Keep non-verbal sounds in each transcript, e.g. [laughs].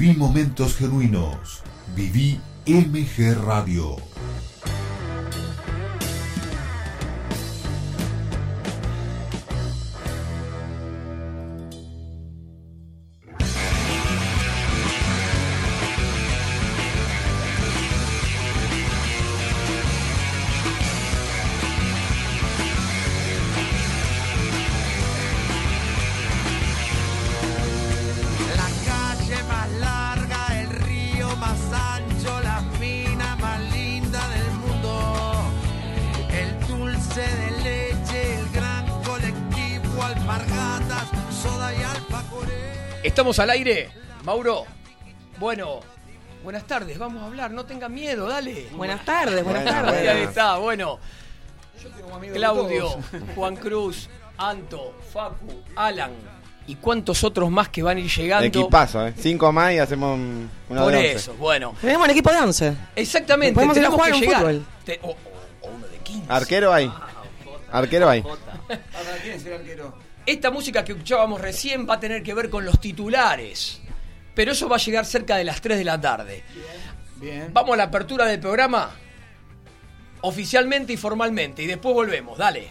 Viví momentos genuinos. Viví MG Radio. Al aire, Mauro? Bueno, buenas tardes, vamos a hablar, no tengan miedo, dale. Buenas tardes, buenas Bueno, tardes. Ahí está, bueno. Claudio, [laughs] Juan Cruz, Anto, Facu, Alan y cuántos otros más que van a ir llegando. Equipazo, ¿eh? Cinco más y hacemos un- una Por de once. eso, bueno. Tenemos un equipo de 11. Exactamente, Podemos ir a tenemos jugar que un llegar. fútbol. Te- o, o- o uno de 15. Arquero hay. Arquero hay. Esta música que escuchábamos recién va a tener que ver con los titulares. Pero eso va a llegar cerca de las 3 de la tarde. Vamos a la apertura del programa. Oficialmente y formalmente. Y después volvemos. Dale.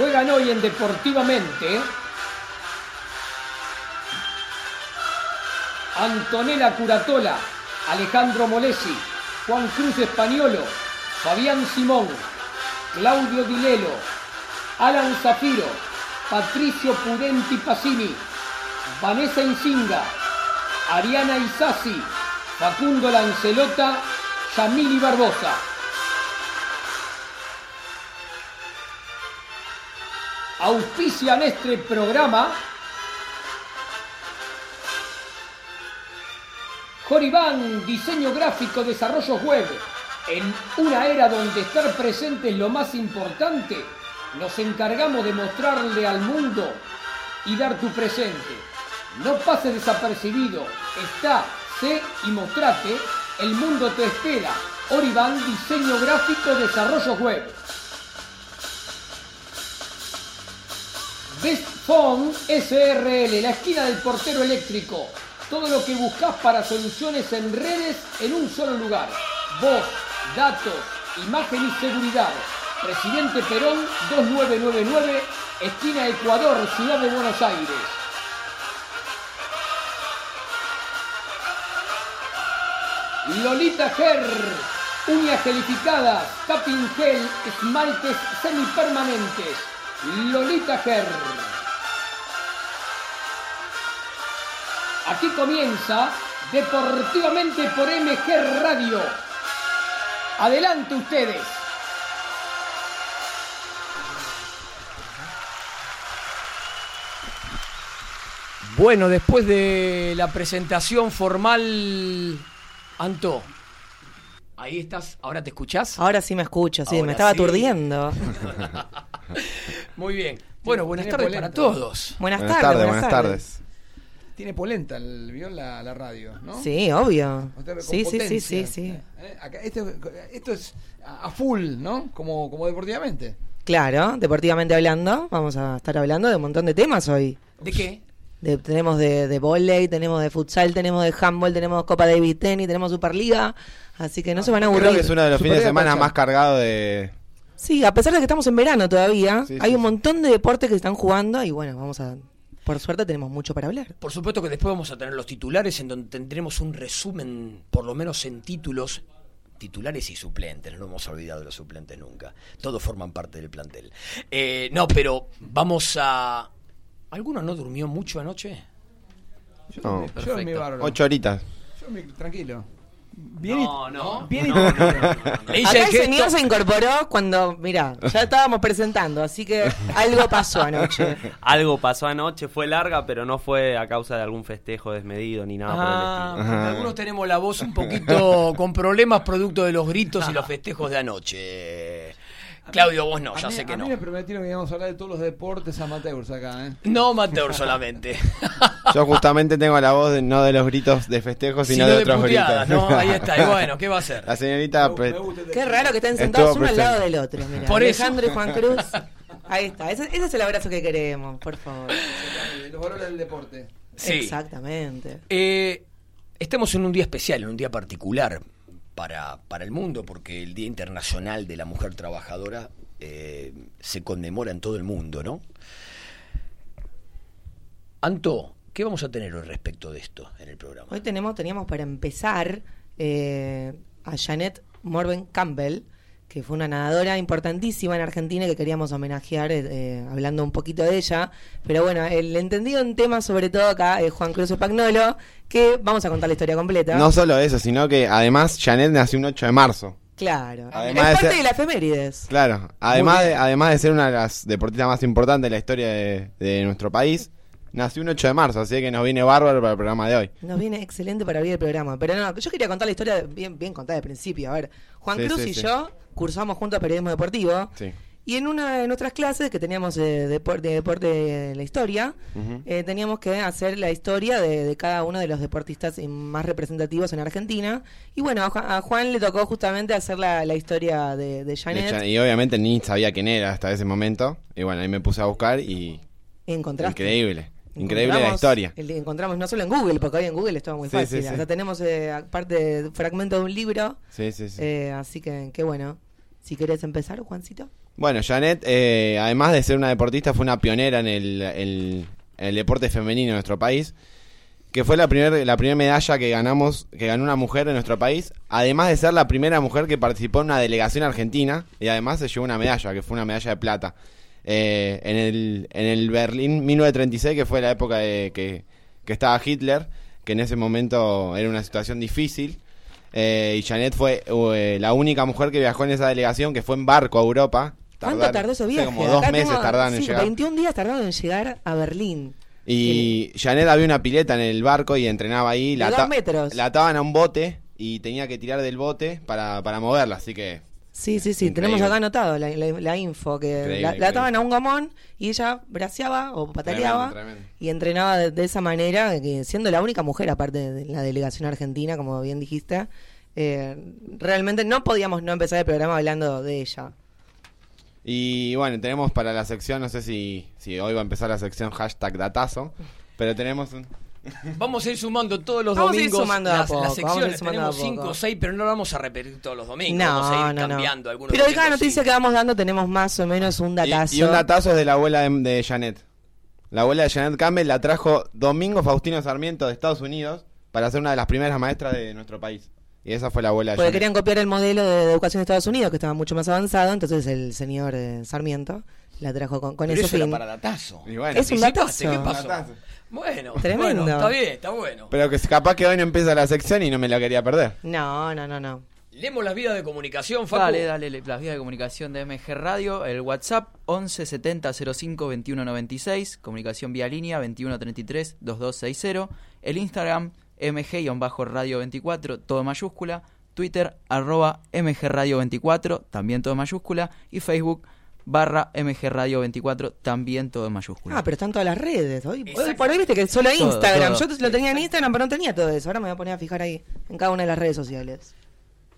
Juegan hoy en Deportivamente Antonella Curatola, Alejandro Molesi, Juan Cruz Españolo, Fabián Simón, Claudio Dilelo, Alan Zafiro, Patricio Pudenti Pacini, Vanessa Insinga, Ariana Isasi, Facundo Lancelota, Yamili Barbosa. Auspician este programa Joribán, diseño gráfico, desarrollo web. En una era donde estar presente es lo más importante, nos encargamos de mostrarle al mundo y dar tu presente. No pases desapercibido, está, sé y mostrate, el mundo te espera. Oribán, diseño gráfico, desarrollo web. Best Phone SRL, la esquina del portero eléctrico. Todo lo que buscas para soluciones en redes en un solo lugar. Voz, datos, imagen y seguridad. Presidente Perón 2999, esquina Ecuador, Ciudad de Buenos Aires. Lolita Ger, uñas gelificadas, tapping gel, esmaltes semipermanentes. Lolita Ger. Aquí comienza Deportivamente por MG Radio. Adelante ustedes. Bueno, después de la presentación formal, Anto, ahí estás, ¿ahora te escuchás? Ahora sí me escucho, sí, Ahora me estaba sí. aturdiendo. [laughs] Muy bien. Bueno, buenas tardes para todos. Buenas, Buenas tardes, tardes, buenas tardes. Tiene polenta el vio la, la radio, ¿no? Sí, obvio. Sí, sí, sí, sí, sí. Eh, acá, esto, esto es a a full, ¿no? Como, como deportivamente. Claro, deportivamente hablando, vamos a estar hablando de un montón de temas hoy. ¿De qué? De- tenemos de, de volei, tenemos de futsal, tenemos de handball, tenemos Copa David Tennis, tenemos Superliga, así que no se van a aburrir. Creo que es uno de los fines de semana más cargados de. Sí, a pesar de que estamos en verano todavía, Sí, hay sí, un sí. montón de deportes que se están jugando y bueno, vamos a por suerte tenemos mucho para hablar. Por supuesto que después vamos a tener los titulares en donde tendremos un resumen, por lo menos en títulos, titulares y suplentes, no hemos olvidado de los suplentes nunca. Todos forman parte del plantel. Eh, no, pero vamos a... ¿Alguno no durmió mucho anoche? Yo, No. dormí- yo dormí Perfecto. bárbaro. Ocho horitas. Yo dormí tranquilo. Bien y- No, no. Bien y- no, no, no, Acá el señor se incorporó cuando, mira, ya estábamos presentando, así que algo pasó anoche. [laughs] Algo pasó anoche, fue larga, pero no fue a causa de algún festejo desmedido ni nada Ah, por el algunos tenemos la voz un poquito con problemas producto de los gritos y los festejos de anoche. Claudio, vos no, a ya mí- sé que a no. mí me prometieron que íbamos a hablar de todos los deportes amateurs acá, ¿eh? No amateur solamente. [laughs] Yo justamente tengo la voz de- no de los gritos de festejo, sino, Sino de de otros puteadas, gritos. ¿no? Ahí [laughs] está. Y bueno, ¿qué va a hacer? La señorita... Me- Qué raro que estén sentados uno al lado del otro. Por eso. Alejandro y Juan [laughs] Cruz. Ahí está, ese, ese es el abrazo que queremos, por favor. Los valores del deporte. Sí. Exactamente. Eh, estamos en un día especial, en un día particular para, para el mundo, porque el Día Internacional de la Mujer Trabajadora eh, se conmemora en todo el mundo, ¿no? Anto, ¿qué vamos a tener al respecto de esto en el programa? Hoy tenemos, teníamos para empezar eh, a Janet Morven Campbell, que fue una nadadora importantísima en Argentina y que queríamos homenajear eh, eh, hablando un poquito de ella. Pero bueno, el entendido en tema, sobre todo acá, es Juan Cruz Pagnolo, que vamos a contar la historia completa. No solo eso, sino que además Janet nació un 8 de marzo. Claro. Además es de parte ser- de la efemérides. Claro, además de, además de ser una de las deportistas más importantes de la historia de, de nuestro país, nació un 8 de marzo, así que nos viene bárbaro para el programa de hoy. Nos viene excelente para abrir el programa. Pero no, yo quería contar la historia bien, bien contada de principio. A ver, Juan Sí, Cruz sí, y sí. yo cursamos juntos periodismo deportivo. Sí. Y en una de nuestras clases que teníamos de deporte, de deporte de la historia, eh, teníamos que hacer la historia de, de cada uno de los deportistas más representativos en Argentina. Y bueno, a Juan, a Juan le tocó justamente hacer la, la historia de, de De Janet. Jan- y obviamente ni sabía quién era hasta ese momento. Y bueno, ahí me puse a buscar y... Encontraste. Increíble. Increíble la historia. el- encontramos no solo en Google, porque hoy en Google es todo muy Sí, fácil. sí, sí. O sea, tenemos eh, aparte de fragmento de un libro. Sí, sí, sí. eh, así que, qué bueno. Si querés empezar, Juancito. Bueno, Janet, eh, además de ser una deportista, fue una pionera en el, deporte femenino en nuestro país, que fue la primera la primer medalla que ganamos, que ganó una mujer en nuestro país, además de ser la primera mujer que participó en una delegación argentina y además se llevó una medalla, que fue una medalla de plata. Eh, en, el, en el Berlín 1936, que fue la época de que, que estaba Hitler, que en ese momento era una situación difícil. Eh, y Janet fue eh, la única mujer que viajó en esa delegación, que fue en barco a Europa. ¿Cuánto Tardaron- tardó ese viaje? como dos Acá meses tardaron en llegar. 21 días tardaron en llegar a Berlín. Y Janet había una pileta en el barco y entrenaba ahí. De La, dos metros. la ataban a un bote y tenía que tirar del bote para, para moverla. Así que Sí, sí, sí, Increíble. tenemos acá anotado la, la- la info, que Increíble, la, la ataban a un gomón y ella braceaba o pataleaba Tremendo, tremendo. y entrenaba de, de esa manera, que siendo la única mujer aparte de la delegación argentina, como bien dijiste, eh, realmente no podíamos no empezar el programa hablando de ella. Y bueno, tenemos para la sección, no sé si, si hoy va a empezar la sección hashtag datazo, pero tenemos un... Vamos a ir sumando todos los Vamos a ir domingos sumando a las, poco, las vamos a ir secciones. sumando Tenemos cinco poco. o seis, pero no lo vamos a repetir todos los domingos. No, vamos a ir no, no. cambiando algunos Pero de cada noticia sí. que vamos dando tenemos más o menos un datazo. y un datazo es de la abuela de, de Janet. La abuela de Janet Campbell la trajo Domingo Faustino Sarmiento de Estados Unidos para ser una de las primeras maestras de nuestro país. Y esa fue la abuela de Porque Janet. querían copiar el modelo de, de educación de Estados Unidos, que estaba mucho más avanzado, entonces el señor eh, Sarmiento la trajo con, con Pero ese eso era fin. para datazo. Y bueno, Es un datazo. ¿Qué pasó? Datazo. Bueno, Tremendo. bueno, está bien, está bueno. Pero que capaz que hoy no empieza la sección y no me la quería perder. No, no, no, no. Leemos las vías de comunicación, Facu. Dale, dale, le- las vías de comunicación de MG Radio, el WhatsApp 11 70 05 21 96, comunicación vía línea 21 33 2260, el Instagram MG-radio 24, todo mayúscula, Twitter arroba MG Radio 24, también todo mayúscula, y Facebook barra MG Radio 24, también todo en mayúscula. Ah, pero están todas las redes. Hoy, por hoy viste que solo Todo, Instagram. todo. Yo lo tenía en Instagram, pero no tenía todo eso. Ahora me voy a poner a fijar ahí, en cada una de las redes sociales.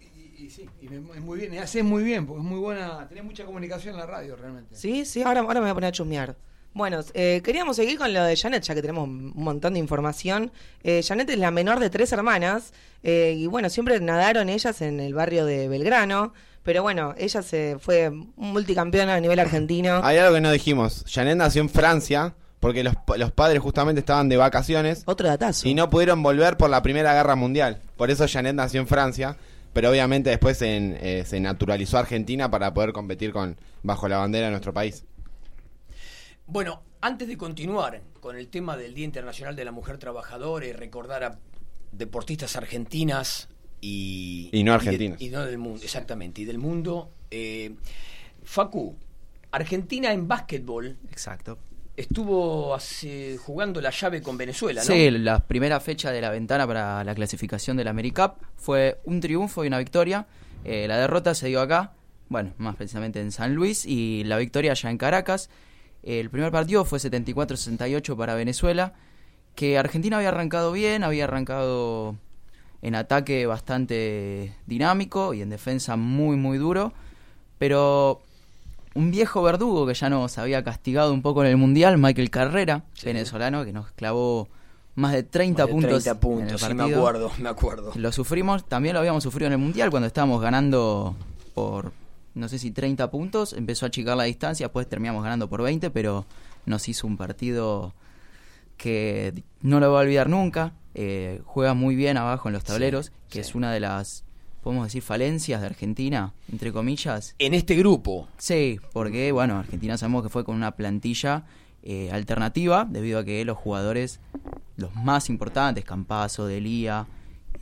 Y, y sí, y me- es muy bien, y haces muy bien, porque es muy buena, tenés mucha comunicación en la radio realmente. Sí, sí, ahora, ahora me voy a poner a chusmear. Bueno, eh, queríamos seguir con lo de Janet, ya que tenemos un montón de información. Eh, Janet es la menor de tres hermanas, eh, y bueno, siempre nadaron ellas en el barrio de Belgrano, pero bueno, ella se fue multicampeona a nivel argentino. [laughs] Hay algo que no dijimos. Janet nació en Francia, porque los, los padres justamente estaban de vacaciones Otro datazo. y no pudieron volver por la Primera Guerra Mundial. Por eso Janet nació en Francia, pero obviamente después en- eh, se naturalizó Argentina para poder competir con bajo la bandera de nuestro país. Bueno, antes de continuar con el tema del Día Internacional de la Mujer Trabajadora y recordar a deportistas argentinas y, Y no de- argentinas. Y, no del mundo, exactamente, y del mundo. eh, Facu, Argentina en básquetbol Exacto. estuvo hace- jugando la llave con Venezuela, ¿no? Sí, la primera fecha de la ventana para la clasificación de la AmeriCup fue un triunfo y una victoria. Eh, la derrota se dio acá, bueno, más precisamente en San Luis, y la victoria ya en Caracas. El primer partido fue 74-68 para Venezuela, que Argentina había arrancado bien, había arrancado en ataque bastante dinámico y en defensa muy, muy duro, pero un viejo verdugo que ya nos había castigado un poco en el Mundial, Michael Carrera, venezolano, que nos clavó más de 30 Más de puntos. 30 en el puntos, sí, me acuerdo, me acuerdo. Lo sufrimos, también lo habíamos sufrido en el Mundial cuando estábamos ganando por, no sé si 30 puntos, empezó a achicar la distancia, después terminamos ganando por 20, pero nos hizo un partido que no lo voy a olvidar nunca. Eh, juega muy bien abajo en los tableros, que es una de las, podemos decir, falencias de Argentina, entre comillas. En este grupo, Sí, porque bueno, Argentina sabemos que fue con una plantilla eh, alternativa debido a que los jugadores, los más importantes, Campazo, Delía,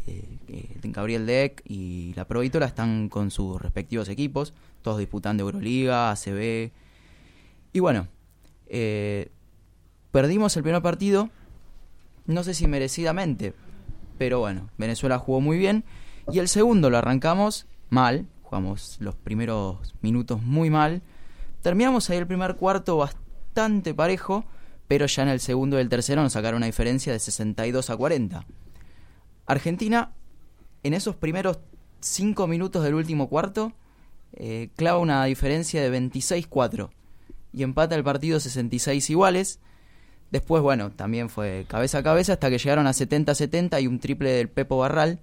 eh, eh, Gabriel Deck y la Provítola están con sus respectivos equipos, todos disputando Euroliga, ACB. Y bueno, eh, perdimos el primer partido, no sé si merecidamente, pero bueno, Venezuela jugó muy bien. Y el segundo lo arrancamos mal, jugamos los primeros minutos muy mal. Terminamos ahí el primer cuarto bastante parejo, pero ya en el segundo y el tercero nos sacaron una diferencia de 62 a 40. Argentina, en esos primeros 5 minutos del último cuarto, eh, clava una diferencia de 26-4 y empata el partido 66 iguales. Después, bueno, también fue cabeza a cabeza hasta que llegaron a 70-70 y un triple del Pepo Barral,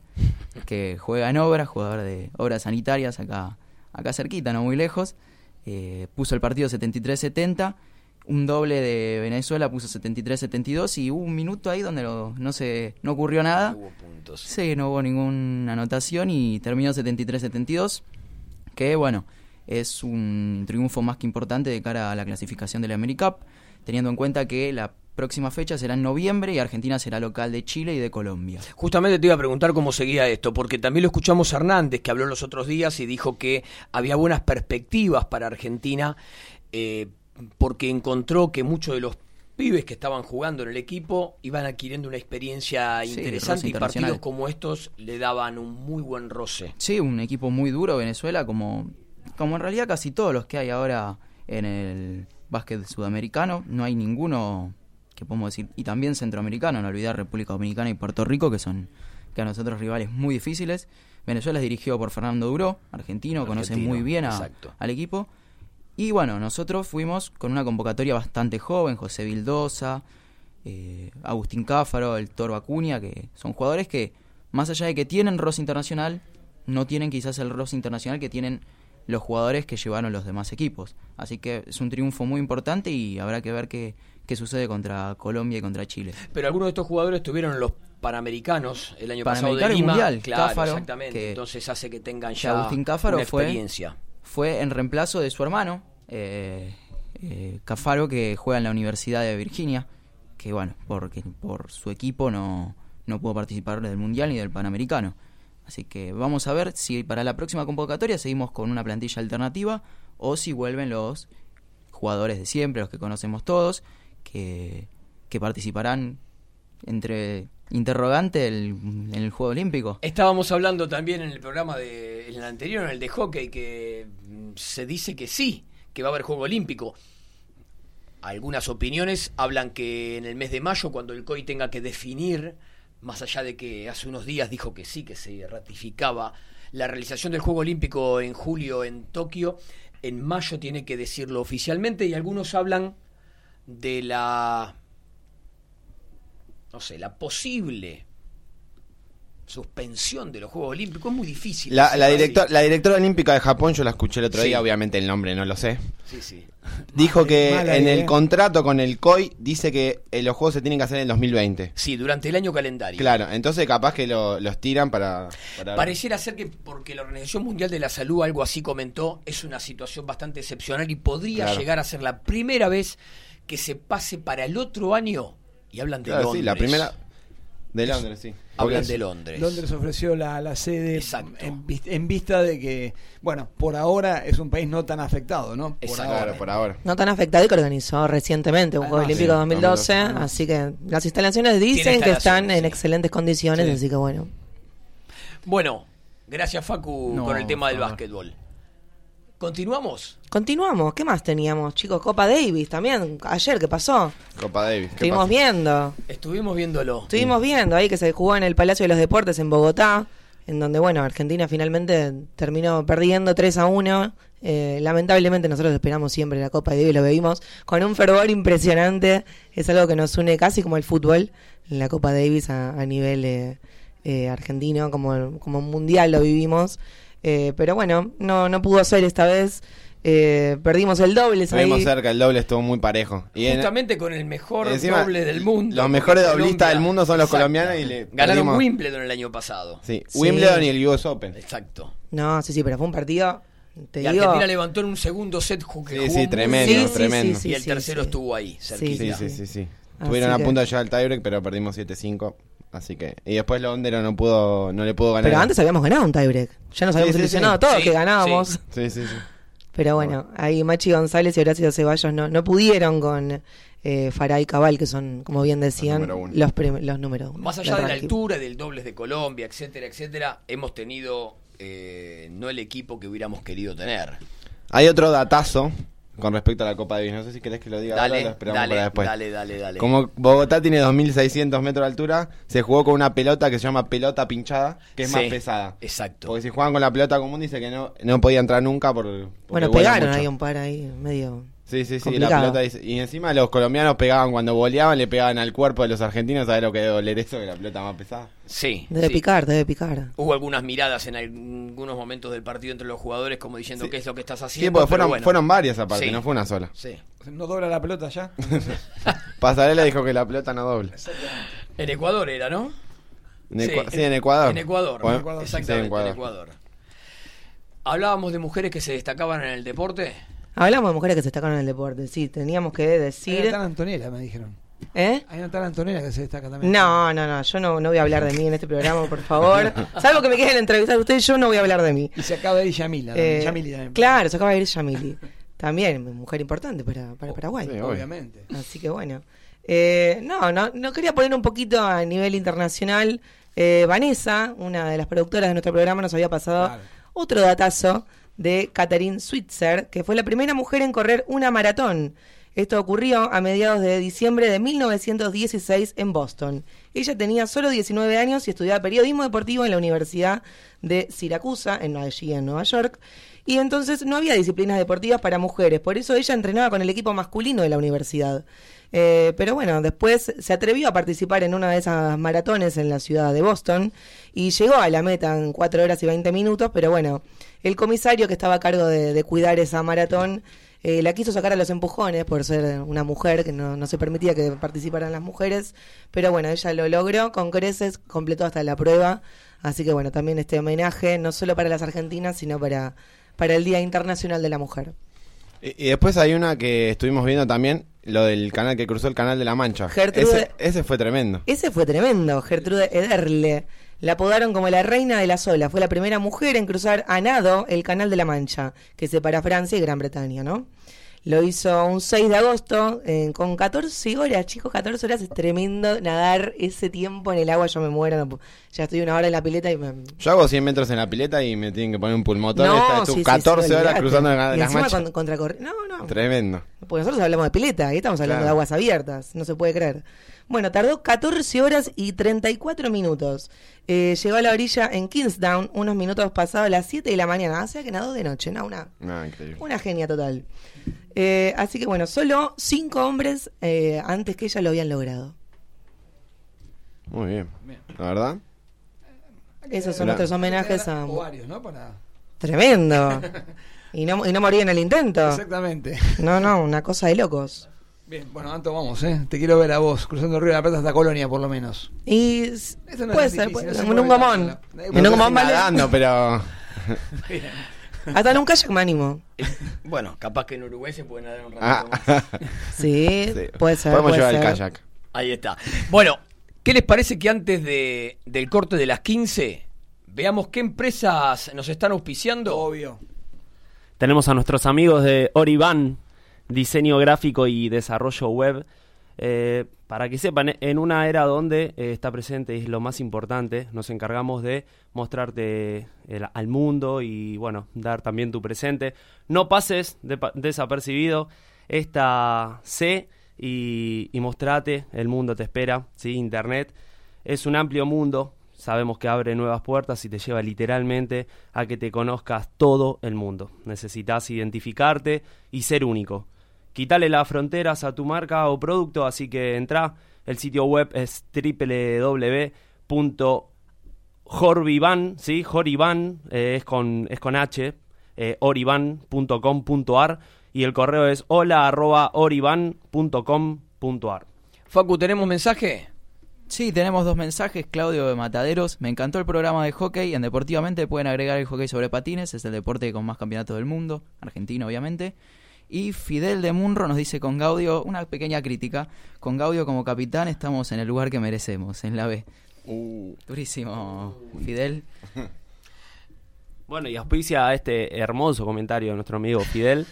que juega en obras, jugador de obras sanitarias acá, acá cerquita, no muy lejos. Eh, puso el partido 73-70, un doble de Venezuela puso 73-72 y hubo un minuto ahí donde lo- no, se, no ocurrió nada. hubo puntos. Sí, no hubo ninguna anotación y terminó 73-72, que bueno, es un triunfo más que importante de cara a la clasificación de la AmeriCup, teniendo en cuenta que la próxima fecha será en noviembre y Argentina será local de Chile y de Colombia. Justamente te iba a preguntar cómo seguía esto, porque también lo escuchamos a Hernández, que habló los otros días y dijo que había buenas perspectivas para Argentina, eh, porque encontró que muchos de los pibes que estaban jugando en el equipo iban adquiriendo una experiencia Sí, interesante y partidos como estos le daban un muy buen roce. Sí, un equipo muy duro Venezuela, como, como en realidad casi todos los que hay ahora en el básquet sudamericano. No hay ninguno que podemos decir, y también centroamericano, no olvidar República Dominicana y Puerto Rico, que son que a nosotros rivales muy difíciles. Venezuela es dirigido por Fernando Duró, argentino, conoce muy bien a- al equipo. Y bueno, nosotros fuimos con una convocatoria bastante joven, José Vildosa, eh, Agustín Cáfaro, el Toro Acuña, que son jugadores que, más allá de que tienen roce internacional, no tienen quizás el roce internacional que tienen los jugadores que llevaron los demás equipos. Así que es un triunfo muy importante y habrá que ver qué, qué sucede contra Colombia y contra Chile. Pero algunos de estos jugadores estuvieron en los Panamericanos el año pasado de Lima. Mundial, claro, Cáfaro, exactamente. que- Entonces hace que tengan ya Agustín Cáfaro una experiencia. Fue en reemplazo de su hermano, eh, eh, Cafaro, que juega en la Universidad de Virginia, que bueno, porque por su equipo no, no pudo participar del Mundial ni del Panamericano. Así que vamos a ver si para la próxima convocatoria seguimos con una plantilla alternativa o si vuelven los jugadores de siempre, los que conocemos todos, que, que participarán entre interrogante el- en el Juego Olímpico. Estábamos hablando también en el programa de en el anterior, en el de hockey, que mm, se dice que sí, que va a haber juego olímpico. Algunas opiniones hablan que en el mes de mayo, cuando el COI tenga que definir, más allá de que hace unos días dijo que sí, que se ratificaba la realización del Juego Olímpico en julio en Tokio, en mayo tiene que decirlo oficialmente y algunos hablan de la, no sé, la posible suspensión de los Juegos Olímpicos. Es muy difícil. La, la, director- la directora olímpica de Japón, yo la escuché el otro Sí. día, obviamente el nombre no lo sé. Sí, sí. Dijo que en idea. el contrato con el COI dice que eh, los juegos se tienen que hacer en el 2020. Sí, durante el año calendario. Claro, entonces capaz que lo- los tiran para... para- Pareciera ser que porque la Organización Mundial de la Salud algo así comentó, es una situación bastante excepcional y podría Claro. llegar a ser la primera vez que se pase para el otro año y hablan de Claro, Londres. sí, la primera... De Londres, sí. Hablan de Londres. Londres ofreció la, la sede Exacto. en, en vista de que, bueno, por ahora es un país no tan afectado, ¿no? Por ahora. Claro, por ahora. No tan afectado y que organizó recientemente un Ah, Juego sí, Olímpico 2012, 2012. así que las instalaciones dicen que están en sí. excelentes condiciones, Sí. así que bueno. Bueno, gracias Facu No, con el tema del por favor. básquetbol. ¿Continuamos? Continuamos, ¿qué más teníamos, chicos? Copa Davis también, ayer, ¿qué pasó? Copa Davis. ¿qué Estuvimos pasa? viendo, Estuvimos viéndolo. estuvimos viendo ahí que se jugó en el Palacio de los Deportes en Bogotá, en donde, bueno, Argentina finalmente terminó perdiendo 3 a 1. Eh, lamentablemente nosotros esperamos siempre la Copa Davis, lo vimos con un fervor impresionante, es algo que nos une casi como el fútbol, la Copa Davis a, a nivel eh, eh, argentino, como, como mundial lo vivimos. Eh, pero bueno, no, no pudo ser esta vez. Eh, perdimos el doble. Estuvimos ahí. cerca, el doble estuvo muy parejo. Y en- Justamente con el mejor encima, doble del mundo. Los mejores doblistas Colombia- del mundo son los Exacto. colombianos y le Ganaron perdimos- Wimbledon el año pasado. Sí, Sí. Wimbledon y el US Open. Exacto. No, sí, sí, pero fue un partido. Te y digo, Argentina levantó en un segundo set que Sí, sí, tremendo, bien, Sí, sí, tremendo. sí, y el tercero sí. estuvo ahí, Sí, cerquita. Sí, sí, sí, Estuvieron a punto de llegar al tiebreak, pero perdimos 7-5. Así que. Y después Londero no pudo, no le pudo ganar. Pero antes habíamos ganado un tiebreak. Ya nos habíamos sí, ilusionado sí. todos Sí, que ganábamos. sí. Sí, sí, sí. Pero bueno, ahí Machi González y Horacio Ceballos no, no pudieron con eh, Farah y Cabal, que son, como bien decían, número los, prim- los números uno. Más allá de la altura, del dobles de Colombia, etcétera, etcétera, hemos tenido eh, no el equipo que hubiéramos querido tener. Hay otro datazo con respecto a la Copa Davis. No sé si querés que lo diga ahora Dale, lo esperamos dale, para después. dale, dale, dale. Como Bogotá tiene 2.600 metros de altura, se jugó con una pelota que se llama pelota pinchada, que es Sí, más pesada. Exacto. Porque si juegan con la pelota común dice que no, no podía entrar nunca por... porque Bueno, pegaron mucho. ahí un par ahí, medio... Sí, sí, sí, complicado. la pelota dice- Y encima los colombianos pegaban cuando boleaban, le pegaban al cuerpo de los argentinos, ¿sabes lo que debe doler eso? Que la pelota más pesada. Sí. Debe sí. picar, debe picar. Hubo algunas miradas en algunos momentos del partido entre los jugadores como diciendo Sí. qué es lo que estás Sí, haciendo. porque pero fueron, bueno. fueron varias aparte, Sí. no fue una sola. Sí. ¿No dobla la pelota ya? [laughs] Pasarela dijo que la pelota no doble. En Ecuador era, ¿no? En sí, en Ecuador. En Ecuador, Bueno, Ecuador, sí, exactamente, sí, en Ecuador. en Ecuador. Hablábamos de mujeres que se destacaban en el deporte. Hablamos de mujeres que se destacaron en el deporte, sí, teníamos que Hay decir... una tal Antonella, me dijeron. ¿Eh? Hay una tal Antonella que se destaca también. No, no, no, yo no, no voy a hablar de mí en este programa, por favor. [laughs] Salvo que me quieran entrevistar ustedes, yo no voy a hablar de mí. Y se acaba de ir Yamila. Eh, Yamili también. claro, se acaba de ir Yamili. También, mujer importante para, para Paraguay. Sí. Obviamente. Así que bueno. Eh, no, no, no quería poner un poquito a nivel internacional. Eh, Vanessa, una de las productoras de nuestro programa, nos había pasado Claro. otro datazo de Catherine Switzer, que fue la primera mujer en correr una maratón. Esto ocurrió a mediados de diciembre de 1916 en Boston. Ella tenía solo 19 años y estudiaba periodismo deportivo en la Universidad de Siracusa, en, allí en Nueva York. Y entonces no había disciplinas deportivas para mujeres, por eso ella entrenaba con el equipo masculino de la universidad. Eh, pero bueno, después se atrevió a participar en una de esas maratones en la ciudad de Boston y llegó a la meta en 4 horas y 20 minutos, pero bueno, el comisario que estaba a cargo de, de cuidar esa maratón eh, la quiso sacar a los empujones por ser una mujer, que no, no se permitía que participaran las mujeres, pero bueno, ella lo logró con creces, completó hasta la prueba, así que bueno, también este homenaje no solo para las argentinas, sino para, para el Día Internacional de la Mujer. Y, y después hay una que estuvimos viendo también, lo del canal que cruzó el canal de la Mancha. Gertrude- Ese, ese fue tremendo. Ese fue tremendo, Gertrude Ederle. La apodaron como la reina de las olas. Fue la primera mujer en cruzar a nado el Canal de la Mancha, que separa Francia y Gran Bretaña, ¿no? Lo hizo un 6 de agosto eh, con 14 horas, chicos, 14 horas. Es tremendo nadar ese tiempo en el agua. Yo me muero. no ya estoy una hora en la pileta y me... Yo hago 100 metros en la pileta y me tienen que poner un pulmotor. No, sí, estuve sí, sí, 14 horas cruzando Y las encima con, No, no. Tremendo. Porque nosotros hablamos de pileta y estamos hablando Claro. de aguas abiertas, no se puede creer. Bueno, tardó 14 horas y 34 minutos. Eh, llegó a la orilla en Kingsdown unos minutos pasados las 7 de la mañana, o sea que nadó de noche, ¿no? Una, increíble. una genia total. Eh, así que bueno, solo 5 hombres eh, antes que ella lo habían logrado. Muy bien. La verdad. Esos son nuestros homenajes a... O varios, ¿no? Para... Tremendo. [laughs] Y no, y no morí en el intento. Exactamente. No, no, una cosa de locos. Bien, bueno, Anto, vamos, ¿eh? Te quiero ver a vos, cruzando el río de la Plata hasta Colonia, por lo menos. Y Eso no puede es ser, difícil, puede- no se en puede un gomón. En un gomón vale. nadando, pero... [laughs] Hasta en un kayak me animo. [laughs] Bueno, capaz que en Uruguay se pueden dar un ratito Ah, más. [laughs] Sí, sí. puede ser. Podemos puede llevar el ser. kayak. Ahí está. Bueno, ¿qué les parece que antes de, del corte de las 15 veamos qué empresas nos están auspiciando? Obvio. Tenemos a nuestros amigos de Orivan, diseño gráfico y desarrollo web. Eh, para que sepan, en una era donde eh, está presente es lo más importante, nos encargamos de mostrarte al mundo y bueno, dar también tu presente. No pases de- desapercibido esta C y, y mostrate, el mundo te espera, ¿sí? Internet es un amplio mundo, sabemos que abre nuevas puertas y te lleva literalmente a que te conozcas todo el mundo. Necesitas identificarte y ser único. Quítale las fronteras a tu marca o producto, así que entra. El sitio web es www.jorvivan, ¿sí? Jorivan, eh, es, con, es con H, eh, orivan.com.ar y el correo es hola arroba orivan.com.ar. Facu, ¿tenemos mensaje? Sí, tenemos dos mensajes. Claudio de Mataderos. Me encantó el programa de hockey. En Deportivamente pueden agregar el hockey sobre patines. Es el deporte con más campeonatos del mundo. Argentina, obviamente. Y Fidel de Munro nos dice con Gaudio una pequeña crítica. Con Gaudio como capitán estamos en el lugar que merecemos, en la B. Durísimo, Fidel. [laughs] Bueno, y auspicia este hermoso comentario de nuestro amigo Fidel.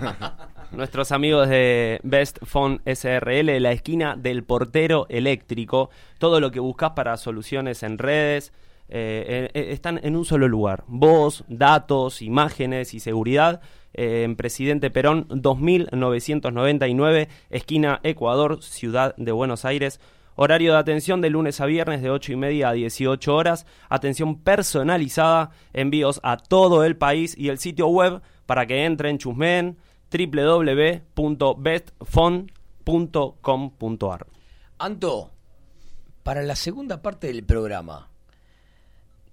[laughs] Nuestros amigos de Best Phone SRL, la esquina del portero eléctrico. Todo lo que buscas para soluciones en redes eh, eh, están en un solo lugar. Voz, datos, imágenes y seguridad. Eh, en Presidente Perón 2999, esquina Ecuador, Ciudad de Buenos Aires. Horario de atención de lunes a viernes de 8 y media a 18 horas. Atención personalizada, envíos a todo el país y el sitio web para que entren, chusmeen www.bestphone.com.ar. Anto, para la segunda parte del programa,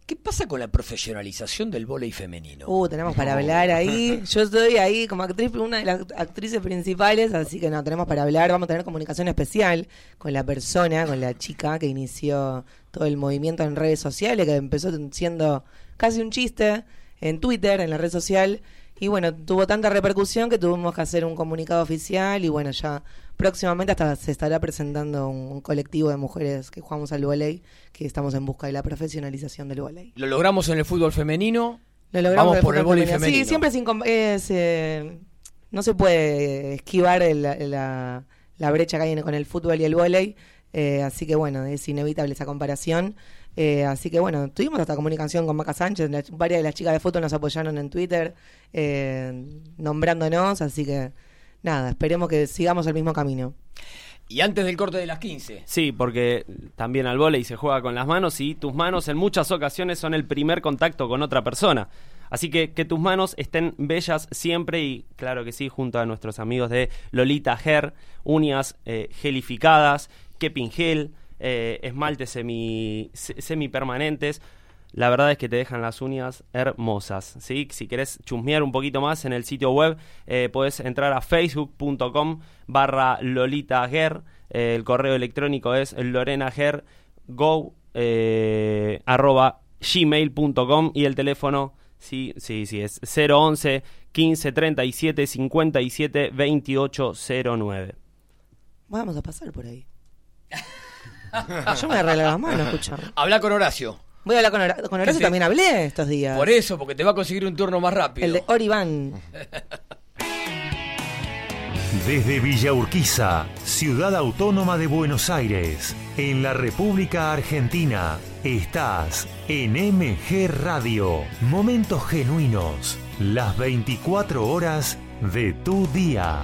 ¿qué pasa con la profesionalización del vóley femenino? Uh, tenemos para hablar ahí. [laughs] Yo estoy ahí como actriz, una de las actrices principales, así que no, tenemos para hablar. Vamos a tener comunicación especial con la persona, con la chica que inició todo el movimiento en redes sociales, que empezó siendo casi un chiste en Twitter, en la red social. Y bueno, tuvo tanta repercusión que tuvimos que hacer un comunicado oficial y bueno, ya próximamente hasta se estará presentando un, un colectivo de mujeres que jugamos al volei, que estamos en busca de la profesionalización del volei. Lo logramos en el fútbol femenino. Lo logramos Vamos por el vóley femenino. femenino. Sí, siempre es, eh, no se puede esquivar el- la, la brecha que hay con el fútbol y el vóley, eh, así que bueno, es inevitable esa comparación. Eh, así que bueno, tuvimos hasta comunicación con Maca Sánchez, la- varias de las chicas de fútbol nos apoyaron en Twitter, eh, nombrándonos, así que nada, esperemos que sigamos el mismo camino. Y antes del corte de las 15. Sí, porque también al vóley se juega con las manos y tus manos en muchas ocasiones son el primer contacto con otra persona. Así que que tus manos estén bellas siempre y claro que sí, junto a nuestros amigos de Lolita Hair, uñas eh, gelificadas, Kepin Gel, eh, esmaltes semi, se- semipermanentes. La verdad es que te dejan las uñas hermosas. ¿sí? Si querés chusmear un poquito más en el sitio web, eh, puedes entrar a facebook.com barra Lolita Ger. Eh, el correo electrónico es lorenagergo eh, arroba gmail.com y el teléfono sí, sí, sí, es 011 15 37 57 28 09. Vamos a pasar por ahí. [laughs] [laughs] Yo me arreglo las manos, escuchame. Habla con Horacio. Voy a hablar con, Hora- con Horacio, te- también hablé estos días. Por eso, porque te va a conseguir un turno más rápido. El de Orivan. [laughs] Desde Villa Urquiza, ciudad autónoma de Buenos Aires, en la República Argentina, estás en MG Radio. Momentos genuinos, las 24 horas de tu día.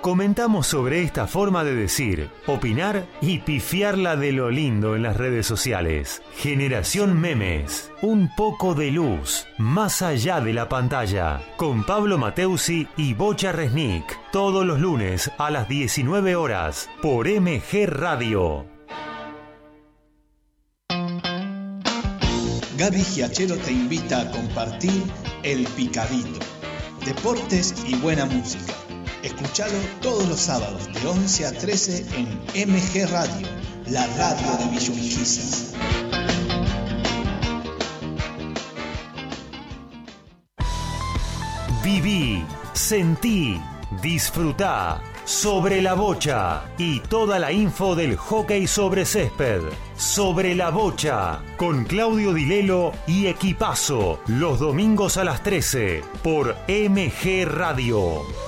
comentamos sobre esta forma de decir, opinar y pifiarla de lo lindo en las redes sociales. Generación Memes, un poco de luz, más allá de la pantalla, con Pablo Mateusi y Bocha Resnick, todos los lunes a las 19 horas, por MG Radio. Gaby Giachero te invita a compartir El Picadito. Deportes y buena música. Escuchalo todos los sábados de 11 a 13 en MG Radio, la radio de Villa Urquiza. Viví, sentí, disfrutá sobre la bocha y toda la info del hockey sobre césped. Sobre la bocha con Claudio Dilelo y Equipazo los domingos a las 13 por MG Radio.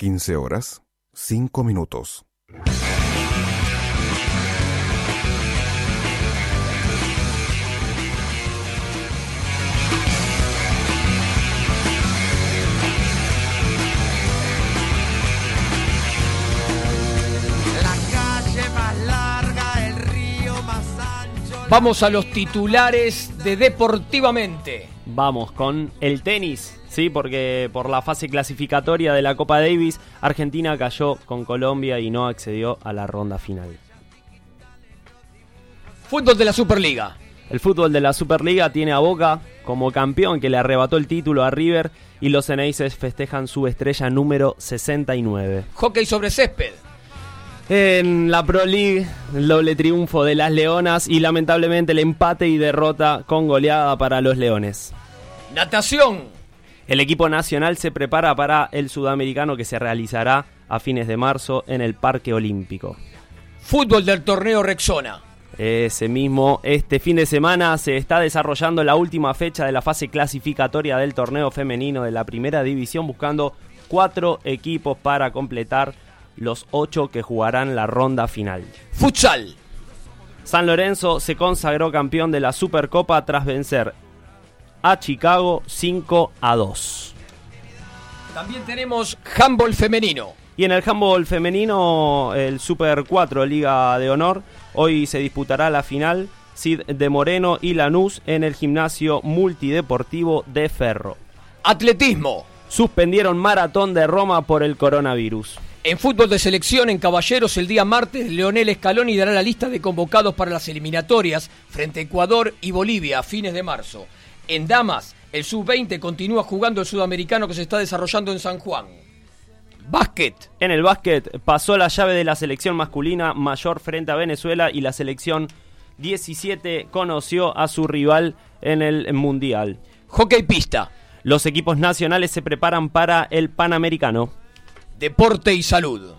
15 horas, 5 minutos. Vamos a los titulares de Deportivamente. Vamos con el tenis, sí, porque por la fase clasificatoria de la Copa Davis, Argentina cayó con Colombia y no accedió a la ronda final. Fútbol de la Superliga. El fútbol de la Superliga tiene a Boca como campeón que le arrebató el título a River y los Ceneices festejan su estrella número 69. Hockey sobre césped. En la Pro League, el doble triunfo de las Leonas y lamentablemente el empate y derrota con goleada para los Leones. Natación. El equipo nacional se prepara para el sudamericano que se realizará a fines de marzo en el Parque Olímpico. Fútbol del torneo Rexona. Ese mismo, este fin de semana se está desarrollando la última fecha de la fase clasificatoria del torneo femenino de la primera división, buscando cuatro equipos para completar los ocho que jugarán la ronda final. Futsal. San Lorenzo se consagró campeón de la Supercopa tras vencer a Chicago 5 a 2. También tenemos handball femenino. Y en el handball femenino, el Super 4 Liga de Honor, hoy se disputará la final Cid de Moreno y Lanús en el gimnasio multideportivo de Ferro. Atletismo. Suspendieron maratón de Roma por el coronavirus. En fútbol de selección en Caballeros el día martes, Leonel Scaloni dará la lista de convocados para las eliminatorias frente a Ecuador y Bolivia a fines de marzo. En damas, el sub-20 continúa jugando el sudamericano que se está desarrollando en San Juan. Básquet. En el básquet pasó la llave de la selección masculina mayor frente a Venezuela y la selección 17 conoció a su rival en el Mundial. Hockey pista. Los equipos nacionales se preparan para el Panamericano. Deporte y salud.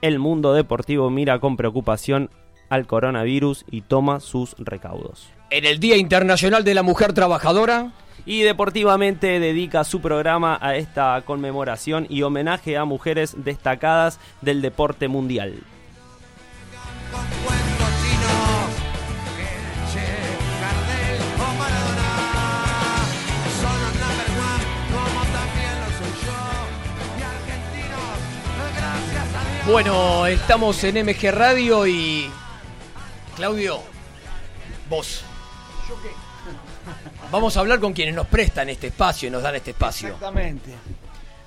El mundo deportivo mira con preocupación al coronavirus y toma sus recaudos. En el Día Internacional de la Mujer Trabajadora. Y deportivamente dedica su programa a esta conmemoración y homenaje a mujeres destacadas del deporte mundial. Bueno, estamos en MG Radio y. Claudio, vos. Vamos a hablar con quienes nos prestan este espacio y nos dan este espacio. Exactamente.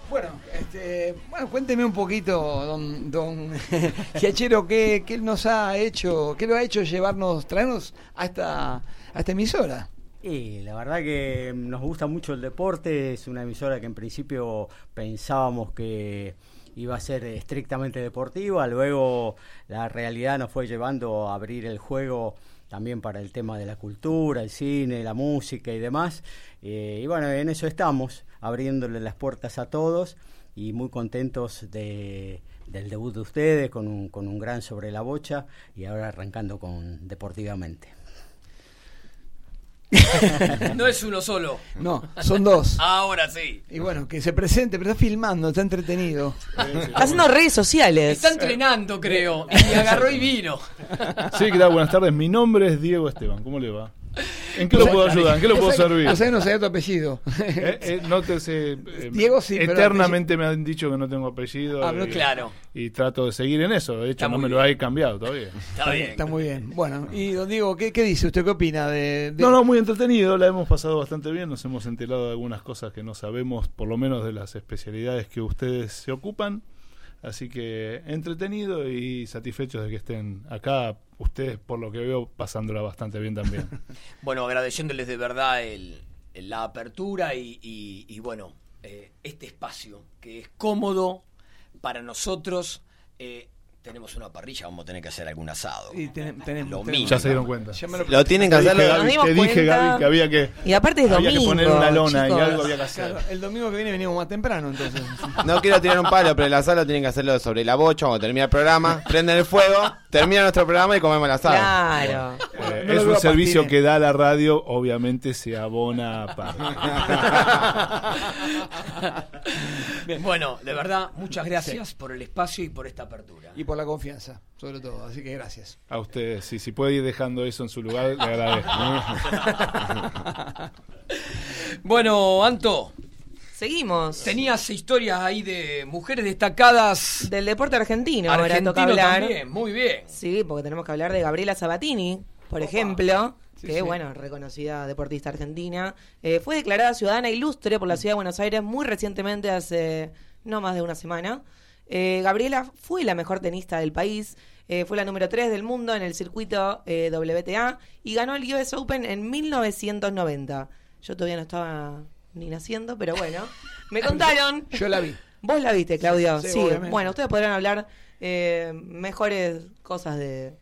Bueno, este, bueno, cuénteme un poquito, don, don [laughs] Giachero, ¿qué, qué nos ha hecho, qué lo ha hecho llevarnos, traernos a esta, a esta emisora. Y la verdad que nos gusta mucho el deporte, es una emisora que en principio pensábamos que iba a ser estrictamente deportiva, luego la realidad nos fue llevando a abrir el juego también para el tema de la cultura, el cine, la música y demás. Eh, y bueno, en eso estamos, abriéndole las puertas a todos y muy contentos de, del debut de ustedes con un, con un gran sobre la bocha y ahora arrancando con deportivamente. [laughs] no es uno solo. No, son dos. [laughs] Ahora sí. Y bueno, que se presente, pero está filmando, está entretenido. Está haciendo redes sociales. Está entrenando, creo. Y [laughs] agarró y vino. Sí, ¿qué tal? Buenas tardes. Mi nombre es Diego Esteban. ¿Cómo le va? ¿En qué lo puedo ayudar? ¿En qué lo [laughs] puedo servir? O sea, no sé tu apellido. [laughs] Eh, eh, no te sé. eh, Diego sí, pero Eternamente me han dicho que no tengo apellido. Ah, y, claro. Y trato de seguir en eso. De hecho, Está no me lo hay cambiado todavía. [laughs] Está, bien, está muy bien. Bueno, y don Diego, ¿qué, qué dice usted? ¿Qué opina de, de- No, no, muy entretenido, la hemos pasado bastante bien, nos hemos enterado de algunas cosas que no sabemos, por lo menos de las especialidades que ustedes se ocupan, así que entretenido y satisfechos de que estén acá, ustedes por lo que veo pasándola bastante bien también. [laughs] Bueno, agradeciéndoles de verdad la apertura y, bueno, eh, este espacio que es cómodo para nosotros. Eh, tenemos una parrilla, vamos a tener que hacer algún asado. Y ten- Lo mínimo. Ya se dieron cuenta. Ya me lo- Lo tienen que Te dije, hacerlo. Gaby, te dije. Gaby, que había que, Y aparte es había que poner domingo, una lona y algo había que hacer. Claro, el domingo que viene venimos más temprano, entonces. [laughs] No quiero tirar un palo, pero el asado tienen que hacerlo sobre la bocha cuando termina el programa. Prenden el fuego, termina nuestro programa y comemos el asado. Claro. Eh, No es un servicio que da la radio, obviamente se abona aparte. [laughs] [laughs] Bien, bueno, de verdad, muchas gracias por el espacio y por esta apertura. Y por la confianza, sobre todo. Así que gracias. A ustedes, si, si puede ir dejando eso en su lugar, le agradezco. [laughs] Bueno, Anto, Seguimos. tenías historias ahí de mujeres destacadas. Del deporte argentino, ahora Argentino toca hablar. también, muy bien. Sí, porque tenemos que hablar de Gabriela Sabatini, por ejemplo, Sí, que sí. bueno, reconocida deportista argentina. Eh, fue declarada ciudadana ilustre por la ciudad de Buenos Aires muy recientemente, hace no más de una semana. Eh, Gabriela fue la mejor tenista del país, eh, fue la número 3 del mundo en el circuito WTA y ganó el US Open en 1990. Yo todavía no estaba ni naciendo, pero bueno, [laughs] me contaron. Yo la vi. Vos la viste, Claudio. Sí, bueno, ustedes podrán hablar mejores cosas de,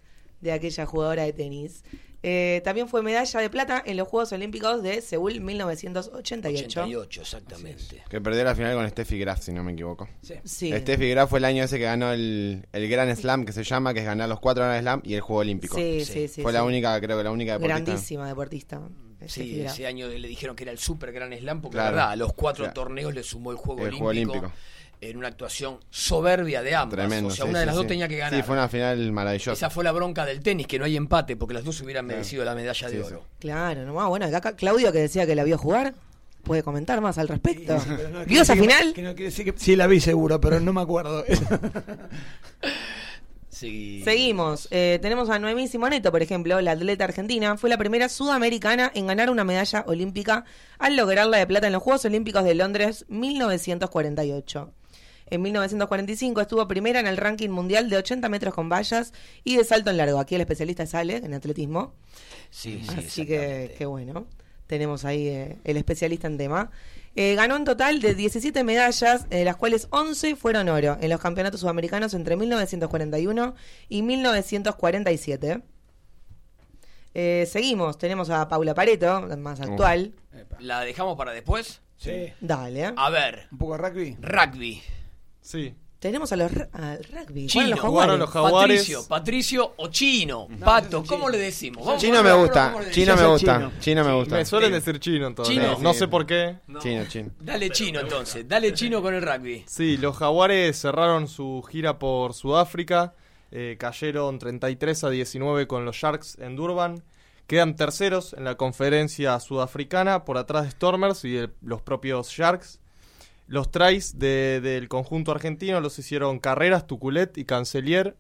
de aquella jugadora de tenis. Eh, también fue medalla de plata en los Juegos Olímpicos de Seúl 1988. 88, exactamente. Que perdió la final con Steffi Graf, si no me equivoco. Sí. Steffi Graf fue el año ese que ganó el, el Grand Slam, que se llama, que es ganar los cuatro Grand Slam y el Juego Olímpico. Sí, sí, sí, Fue sí. la única, creo que la única deportista. Grandísima deportista. Sí, ese año le dijeron que era el super gran slam porque Claro. la verdad, a los cuatro Claro. torneos le sumó el juego El olímpico. Juego Olímpico. En una actuación soberbia de ambas. Tremendo. o sea, sí, una de sí, las dos sí. tenía que ganar. Sí, fue una final maravillosa. Esa fue la bronca del tenis, que no hay empate, porque las dos hubieran Claro. merecido la medalla de Sí, oro. Claro, no, ah, bueno, acá Claudio que decía que la vio jugar, puede comentar más al respecto. No, ¿Vio esa que- final? que no quiere decir que- sí, la vi seguro, pero no me acuerdo. [laughs] Sí. Seguimos. Eh, tenemos a Noemí Simoneto, por ejemplo, la atleta argentina. Fue la primera sudamericana en ganar una medalla olímpica al lograr la de plata en los Juegos Olímpicos de Londres 1948. En 1945 estuvo primera en el ranking mundial de 80 metros con vallas y de salto en largo. Aquí el especialista sale en atletismo. Sí, sí, Así que, qué bueno. Tenemos ahí eh, el especialista en tema. Eh, ganó un total de 17 medallas, de las cuales 11 fueron oro en los campeonatos sudamericanos entre 1941 y 1947. Eh, seguimos, tenemos a Paula Pareto, la más actual. ¿La dejamos para después? Sí. Dale. A ver. ¿Un poco de rugby? Rugby. Sí. Tenemos a los al rugby. Chino. Los Jugaron los jaguares. jaguares. Patricio, Patricio o Chino. Pato, ¿cómo le decimos? Vamos Chino a me gusta, ¿cómo le chino me gusta, chino me gusta. Me suelen decir chino todavía. Chino. No sé por qué. Chino, chino. Dale chino entonces, dale chino con el rugby. Sí, los jaguares cerraron su gira por Sudáfrica. eh, cayeron 33 a 19 con los Sharks en Durban. Quedan terceros en la conferencia sudafricana por atrás de Stormers y de los propios Sharks. Los tries de- del conjunto argentino los hicieron Carreras, Tuculet y Cancelier.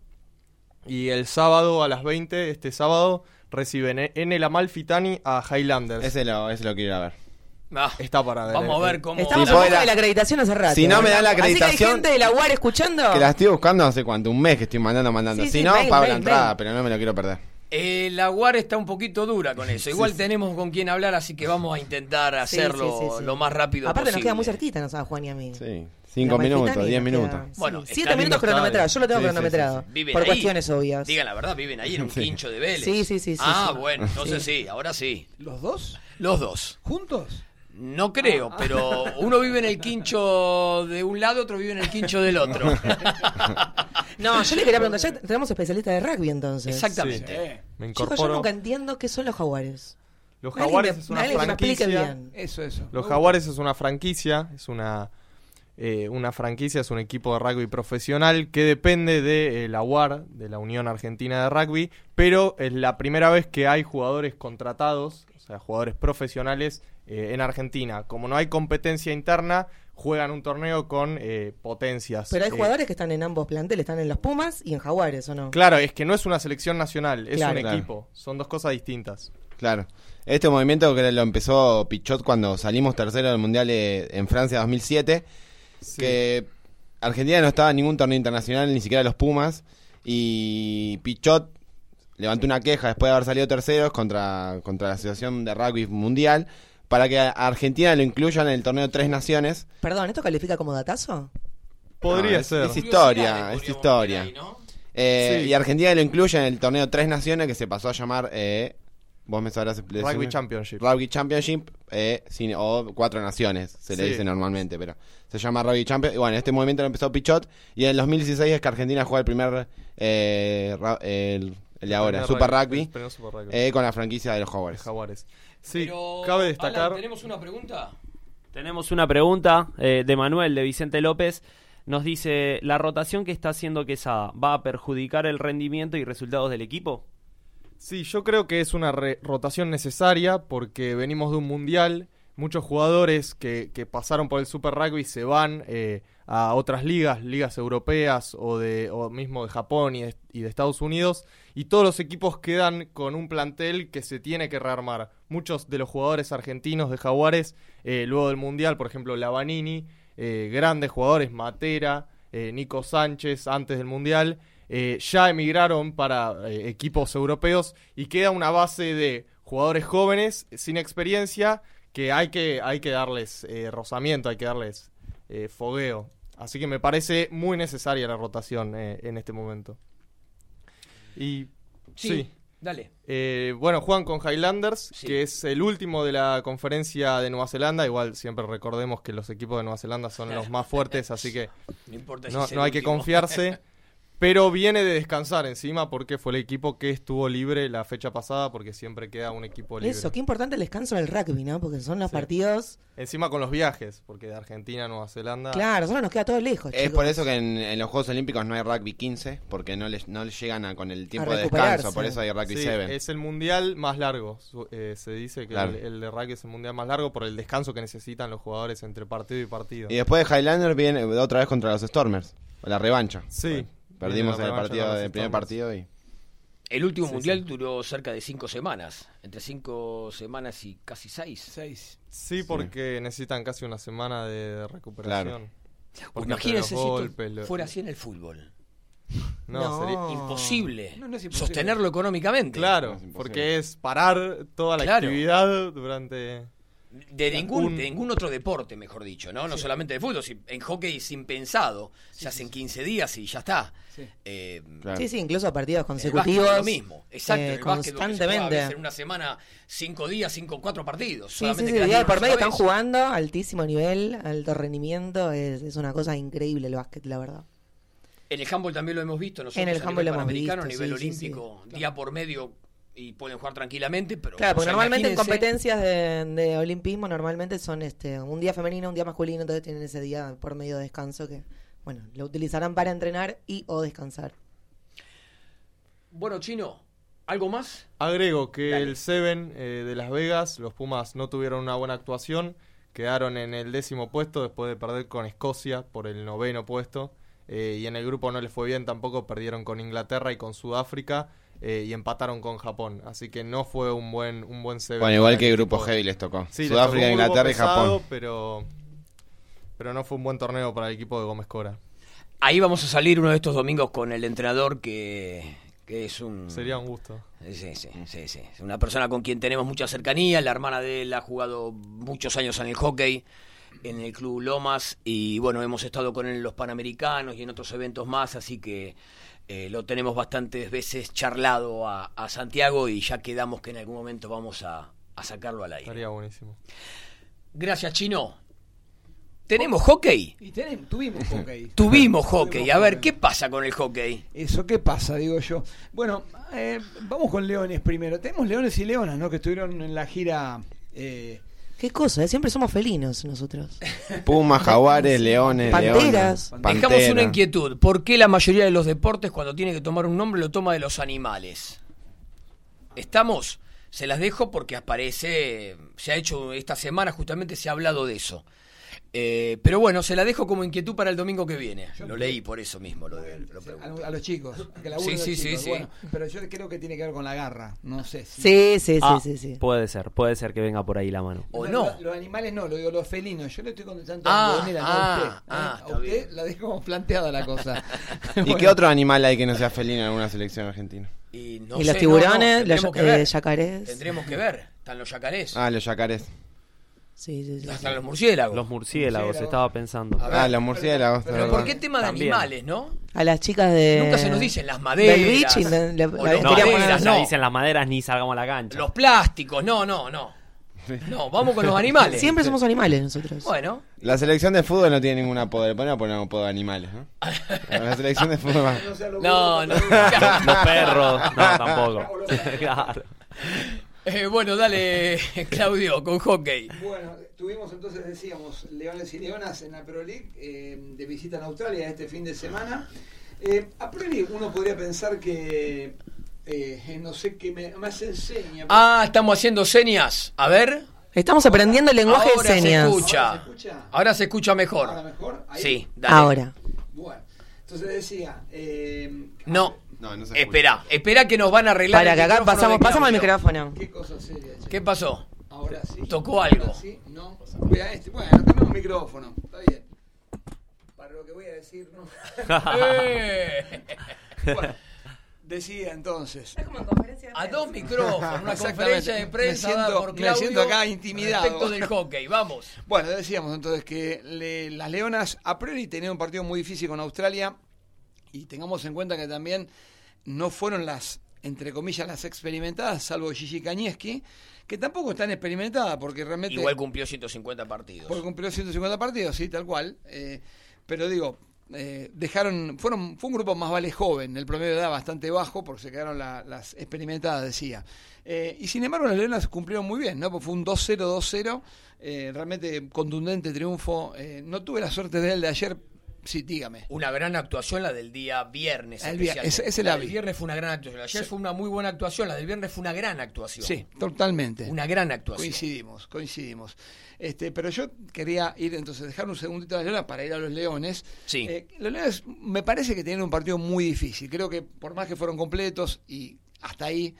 Y el sábado a las 20, este sábado, reciben en el Amalfitani a Highlanders. Ese lo, ese lo quiero ir a ver. Ah, Está para ver. vamos a eh. ver cómo. Estamos Si a poco puede de la acreditación hace rato. Si no me dan la Así que hay acreditación- gente de la UAR escuchando. Que la estoy buscando hace cuánto, un mes que estoy mandando, mandando. Sí, si sí, no, mail, pago mail, la entrada, mail. pero no me lo quiero perder. Eh, la UAR está un poquito dura con eso. [laughs] Igual tenemos con quién hablar, así que vamos a intentar hacerlo sí, sí, sí. lo más rápido Aparte nos posible. queda muy cerquita, nos a Juan y a mí. Sí. Cinco La minutos, Amalfitani diez nos queda- minutos. sí, Bueno, siete minutos cronometrados. Yo lo tengo Sí, sí, cronometrado. Viven Por ahí. cuestiones obvias. Digan la verdad, viven ahí en un Sí. quincho de Vélez. Sí, sí, sí, sí, Ah, sí. bueno, entonces sí. ahora sí. ¿Los dos? Los dos. ¿Juntos? No creo, pero uno vive en el quincho de un lado, otro vive en el quincho del otro. [laughs] No, yo le quería preguntar, ya tenemos especialistas de rugby entonces. Exactamente. Me Chicos, yo incorporo. nunca entiendo qué son los jaguares. Los jaguares me- es una franquicia. bien. Eso, eso. Los Jaguares es una franquicia, es una, eh, una franquicia, es un equipo de rugby profesional que depende de eh, la UAR, de la Unión Argentina de Rugby, pero es la primera vez que hay jugadores contratados, o sea, jugadores profesionales eh, en Argentina. Como no hay competencia interna, juegan un torneo con eh, potencias. Pero hay Eh, jugadores que están en ambos planteles, están en los Pumas y en Jaguares, ¿o no? Claro, es que no es una selección nacional, es Claro. un Claro. equipo, son dos cosas distintas. Claro. Este movimiento que lo empezó Pichot cuando salimos tercero del Mundial eh, en Francia 2007, que Argentina no estaba en ningún torneo internacional, ni siquiera los Pumas, y Pichot levantó una queja después de haber salido terceros contra, contra la Asociación de Rugby Mundial para que a Argentina lo incluyan en el torneo Tres Naciones. Perdón, ¿esto califica como datazo? Podría No, ser. Es historia, es historia. Eh, Sí. Y Argentina lo incluye en el torneo Tres Naciones que se pasó a llamar, eh, vos me sabrás Rugby? Championship. Rugby Championship eh, sin- o Cuatro Naciones, se le Sí. dice normalmente, pero se llama Rugby Championship. Y bueno, este movimiento lo empezó Pichot y en el 2016 es que Argentina juega el primer, eh, ra- el, el de ahora, primer Super rugby, Rugby, el primer Super Rugby. eh, con la franquicia de los Jaguares. Jaguares. Sí, Pero, cabe Alan, destacar. ¿Tenemos una pregunta? Tenemos una pregunta eh, de Manuel, de Vicente López. Nos dice, ¿la rotación que está haciendo Quesada va a perjudicar el rendimiento y resultados del equipo? Sí, yo creo que es una re- rotación necesaria porque venimos de un mundial. Muchos jugadores que, que pasaron por el Super Rugby se van eh, a otras ligas, ligas europeas o, de, o mismo de Japón y de, Estados Unidos. Y todos los equipos quedan con un plantel que se tiene que rearmar. Muchos de los jugadores argentinos de Jaguares, eh, luego del mundial, por ejemplo, Lavanini, eh, grandes jugadores, Matera, eh, Nico Sánchez, antes del mundial eh, ya emigraron para eh, equipos europeos y queda una base de jugadores jóvenes sin experiencia que hay que, hay que darles eh, rozamiento, hay que darles eh, fogueo. Así que me parece muy necesaria la rotación eh, en este momento. Y Sí, sí. dale. Eh, bueno, juegan con Highlanders, que es el último de la conferencia de Nueva Zelanda. Igual siempre recordemos que los equipos de Nueva Zelanda son los más fuertes, así que [laughs] No importa si no, hay que confiarse. [laughs] Pero viene de descansar encima porque fue el equipo que estuvo libre la fecha pasada porque siempre queda un equipo libre. Eso, qué importante el descanso del rugby, ¿no? Porque son los Sí. partidos. Encima con los viajes, porque de Argentina a Nueva Zelanda... Claro, solo nos queda todo lejos. Es chicos. por eso que en, en los Juegos Olímpicos no hay rugby 15, porque no les, no les llegan a- con el tiempo de descanso, por eso hay rugby Sí, 7. es el mundial más largo. Su- eh, se dice que Claro. el, el de rugby es el mundial más largo por el descanso que necesitan los jugadores entre partido y partido. Y después de Highlander viene otra vez contra los Stormers, la revancha. Sí. Perdimos Viene el partido del primer partido y El último Sí, mundial sí. duró cerca de cinco semanas. Entre cinco semanas y casi seis. Seis. Sí, porque necesitan casi una semana de, recuperación. Porque Imagínense si lo- fuera así en el fútbol. No, sería imposible. No, no es imposible. Sostenerlo económicamente. Claro, porque es parar toda la Claro. actividad durante... De ningún, Un- de ningún otro deporte, mejor dicho, ¿no? No solamente de fútbol. si- en hockey es impensado. se hacen 15 días y ya está. Eh, Sí, sí, incluso partidos consecutivos. básquet es lo mismo. Exacto. eh, el juega constantemente. en una semana, cinco días, cinco, cuatro partidos. Sí, sí, solamente sí, día por medio están jugando, altísimo nivel, alto rendimiento, es, es una cosa increíble el básquet, la verdad. En el handball también lo hemos visto nosotros. En el a handball nivel lo hemos panamericano, visto, a nivel sí, sí, olímpico, día por medio y pueden jugar tranquilamente, pero Claro, o porque sea, normalmente en competencias de, de olimpismo normalmente son este un día femenino, un día masculino, entonces tienen ese día por medio de descanso que, bueno, lo utilizarán para entrenar y o descansar. Bueno, Chino, ¿algo más? Agrego que el Seven eh, de Las Vegas, los Pumas no tuvieron una buena actuación, quedaron en el décimo puesto después de perder con Escocia por el noveno puesto, eh, y en el grupo no les fue bien tampoco, perdieron con Inglaterra y con Sudáfrica, eh, y empataron con Japón, así que no fue un buen un buen Seven. Bueno, igual que el grupo heavy les tocó. Sí, les Sudáfrica, tocó Inglaterra y Japón. Pero, pero no fue un buen torneo para el equipo de Gómez Cora. Ahí vamos a salir uno de estos domingos con el entrenador que, que es un... Sería un gusto. Sí, sí, sí, sí. Es una persona con quien tenemos mucha cercanía. La hermana de él ha jugado muchos años en el hockey, en el Club Lomas. Y bueno, hemos estado con él en los Panamericanos y en otros eventos más. Así que eh, lo tenemos bastantes veces charlado a, a Santiago y ya quedamos que en algún momento vamos a, a sacarlo al aire. Estaría buenísimo. Gracias, Chino. ¿Tenemos hockey? Y tenemos, tuvimos hockey. [laughs] Tuvimos hockey. A ver, ¿qué pasa con el hockey? Eso, ¿qué pasa? Digo yo. Bueno, eh, vamos con leones primero. Tenemos leones y leonas, ¿no? Que estuvieron en la gira. eh, Qué cosa, ¿eh? siempre somos felinos nosotros. [laughs] Pumas, jaguares, leones, Panteras. leones, Dejamos una inquietud. ¿Por qué la mayoría de los deportes, cuando tiene que tomar un nombre, lo toma de los animales? ¿Estamos? Se las dejo porque aparece, se ha hecho esta semana, justamente se ha hablado de eso. Eh, pero bueno, se la dejo como inquietud para el domingo que viene. Lo leí por eso mismo, lo, de- lo pregunto. a, a los chicos. Que Sí, los sí, sí, chicos. sí. Bueno, pero yo creo que tiene que ver con la garra. No sé si. Sí, sí, Ah, sí, sí, sí. Puede ser, puede ser que venga por ahí la mano. ¿O No, no? lo- Los animales no, lo digo los felinos. Yo le estoy contestando Ah, a ah, a usted. ¿eh? ah, a usted bien. la dejo como planteada la cosa. [laughs] [laughs] ¿Y Bueno. qué otro animal hay que no sea felino en alguna selección argentina? Y, no Y los sé, tiburones, no, no, los tendremos que eh, ver. yacarés. Tendremos que ver. Están los yacarés. Ah, los yacarés. Sí, sí, sí. Están los murciélagos. Los murciélagos, Murciélagos. estaba pensando. A ver, Ah, los murciélagos. Pero. ¿por qué tema de También. animales, no? A las chicas de. Nunca se nos dicen las maderas. Del beach y la- la- o la los querían No, maderas, no. dicen las maderas ni salgamos a la cancha. Los plásticos, no, no, no. No, vamos con los [laughs] animales. Siempre somos animales nosotros. Bueno, La selección de fútbol no tiene ningún apodo. Le ponemos poner un apodo de animales, ¿no? La selección de fútbol va- [laughs] no, no. Los perros, no, tampoco. [laughs] claro. Eh, bueno, dale, [laughs] Claudio, con hockey. Bueno, tuvimos entonces, decíamos, Leones y Leonas en la Pro League eh, de visita en Australia este fin de semana. Eh, a priori uno podría pensar que, eh, no sé, que me, me hace enseña. Ah, estamos haciendo señas. A ver. Estamos aprendiendo el lenguaje Ahora de señas. se escucha. ¿Ahora se escucha? Ahora se escucha mejor. ¿Ahora mejor? Ahí. Sí, dale. Ahora. Bueno, entonces decía... Eh, No. No, no se Espera, espera que nos van a arreglar. Para el que acá micrófono pasamos, de pasamos el Claudio. micrófono. ¿Qué cosa seria, che? ¿Qué pasó? Ahora sí. Tocó algo. Ahora sí, no. Vea este. Bueno, cambiamos micrófono. Está bien. Para lo que voy a decir, no. Eh. [laughs] bueno, Decía entonces. A dos micrófonos, una [laughs] Exactamente. conferencia de prensa Me dada siento- por me Claudio siento acá intimidado. respecto del hockey. Vamos. [laughs] Bueno, decíamos entonces que le- las Leonas a priori tenían un partido muy difícil con Australia y tengamos en cuenta que también no fueron las, entre comillas, las experimentadas, salvo Gigi Kanieski, que tampoco están experimentadas porque realmente... Igual cumplió 150 partidos. Porque cumplió 150 partidos, sí, tal cual. Eh, pero digo, eh, dejaron, fueron, fue un grupo más vale joven, el promedio de edad bastante bajo, porque se quedaron la- las experimentadas, decía. Eh, y sin embargo, las Leonas cumplieron muy bien, ¿no? Porque fue un 2-0, 2-0, eh, realmente contundente triunfo. No tuve la suerte de él de ayer, sí, dígame. Una gran actuación la del día viernes. El vier- ese- ese la la del vi. viernes fue una gran actuación. Ayer Sí. fue una muy buena actuación. La del viernes fue una gran actuación. Sí, totalmente. Una gran actuación. Coincidimos, coincidimos. Este, pero yo quería ir, entonces, dejar un segundito a las Leonas para ir a los Leones. Sí. Eh, los Leones me parece que tienen un partido muy difícil. Creo que por más que fueron completos y hasta ahí,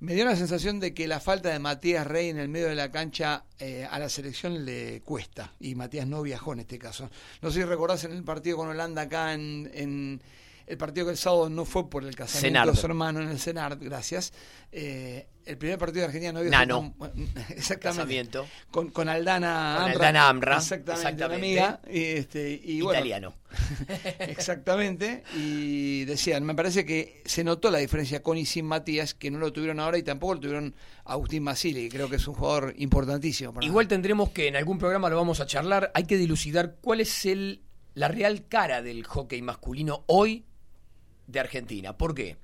me dio la sensación de que la falta de Matías Rey en el medio de la cancha eh, a la selección le cuesta. Y Matías no viajó en este caso. No sé si recordás en el partido con Holanda acá en... en el partido que el sábado no fue por el casamiento Senard. de su hermano en el Senard, gracias. Eh, el primer partido de Argentina no había Nano. tan- [laughs] Exactamente. Con, con Aldana Con Amra. Aldana Amra, Exactamente. exactamente. Una amiga. Y, este, y bueno, Italiano. [laughs] Exactamente. Y decían, me parece que se notó la diferencia con y sin Matías, que no lo tuvieron ahora y tampoco lo tuvieron Agustín Basile, que creo que es un jugador importantísimo. para- Igual tendremos que en algún programa lo vamos a charlar. Hay que dilucidar cuál es el, la real cara del hockey masculino hoy de Argentina. ¿Por qué?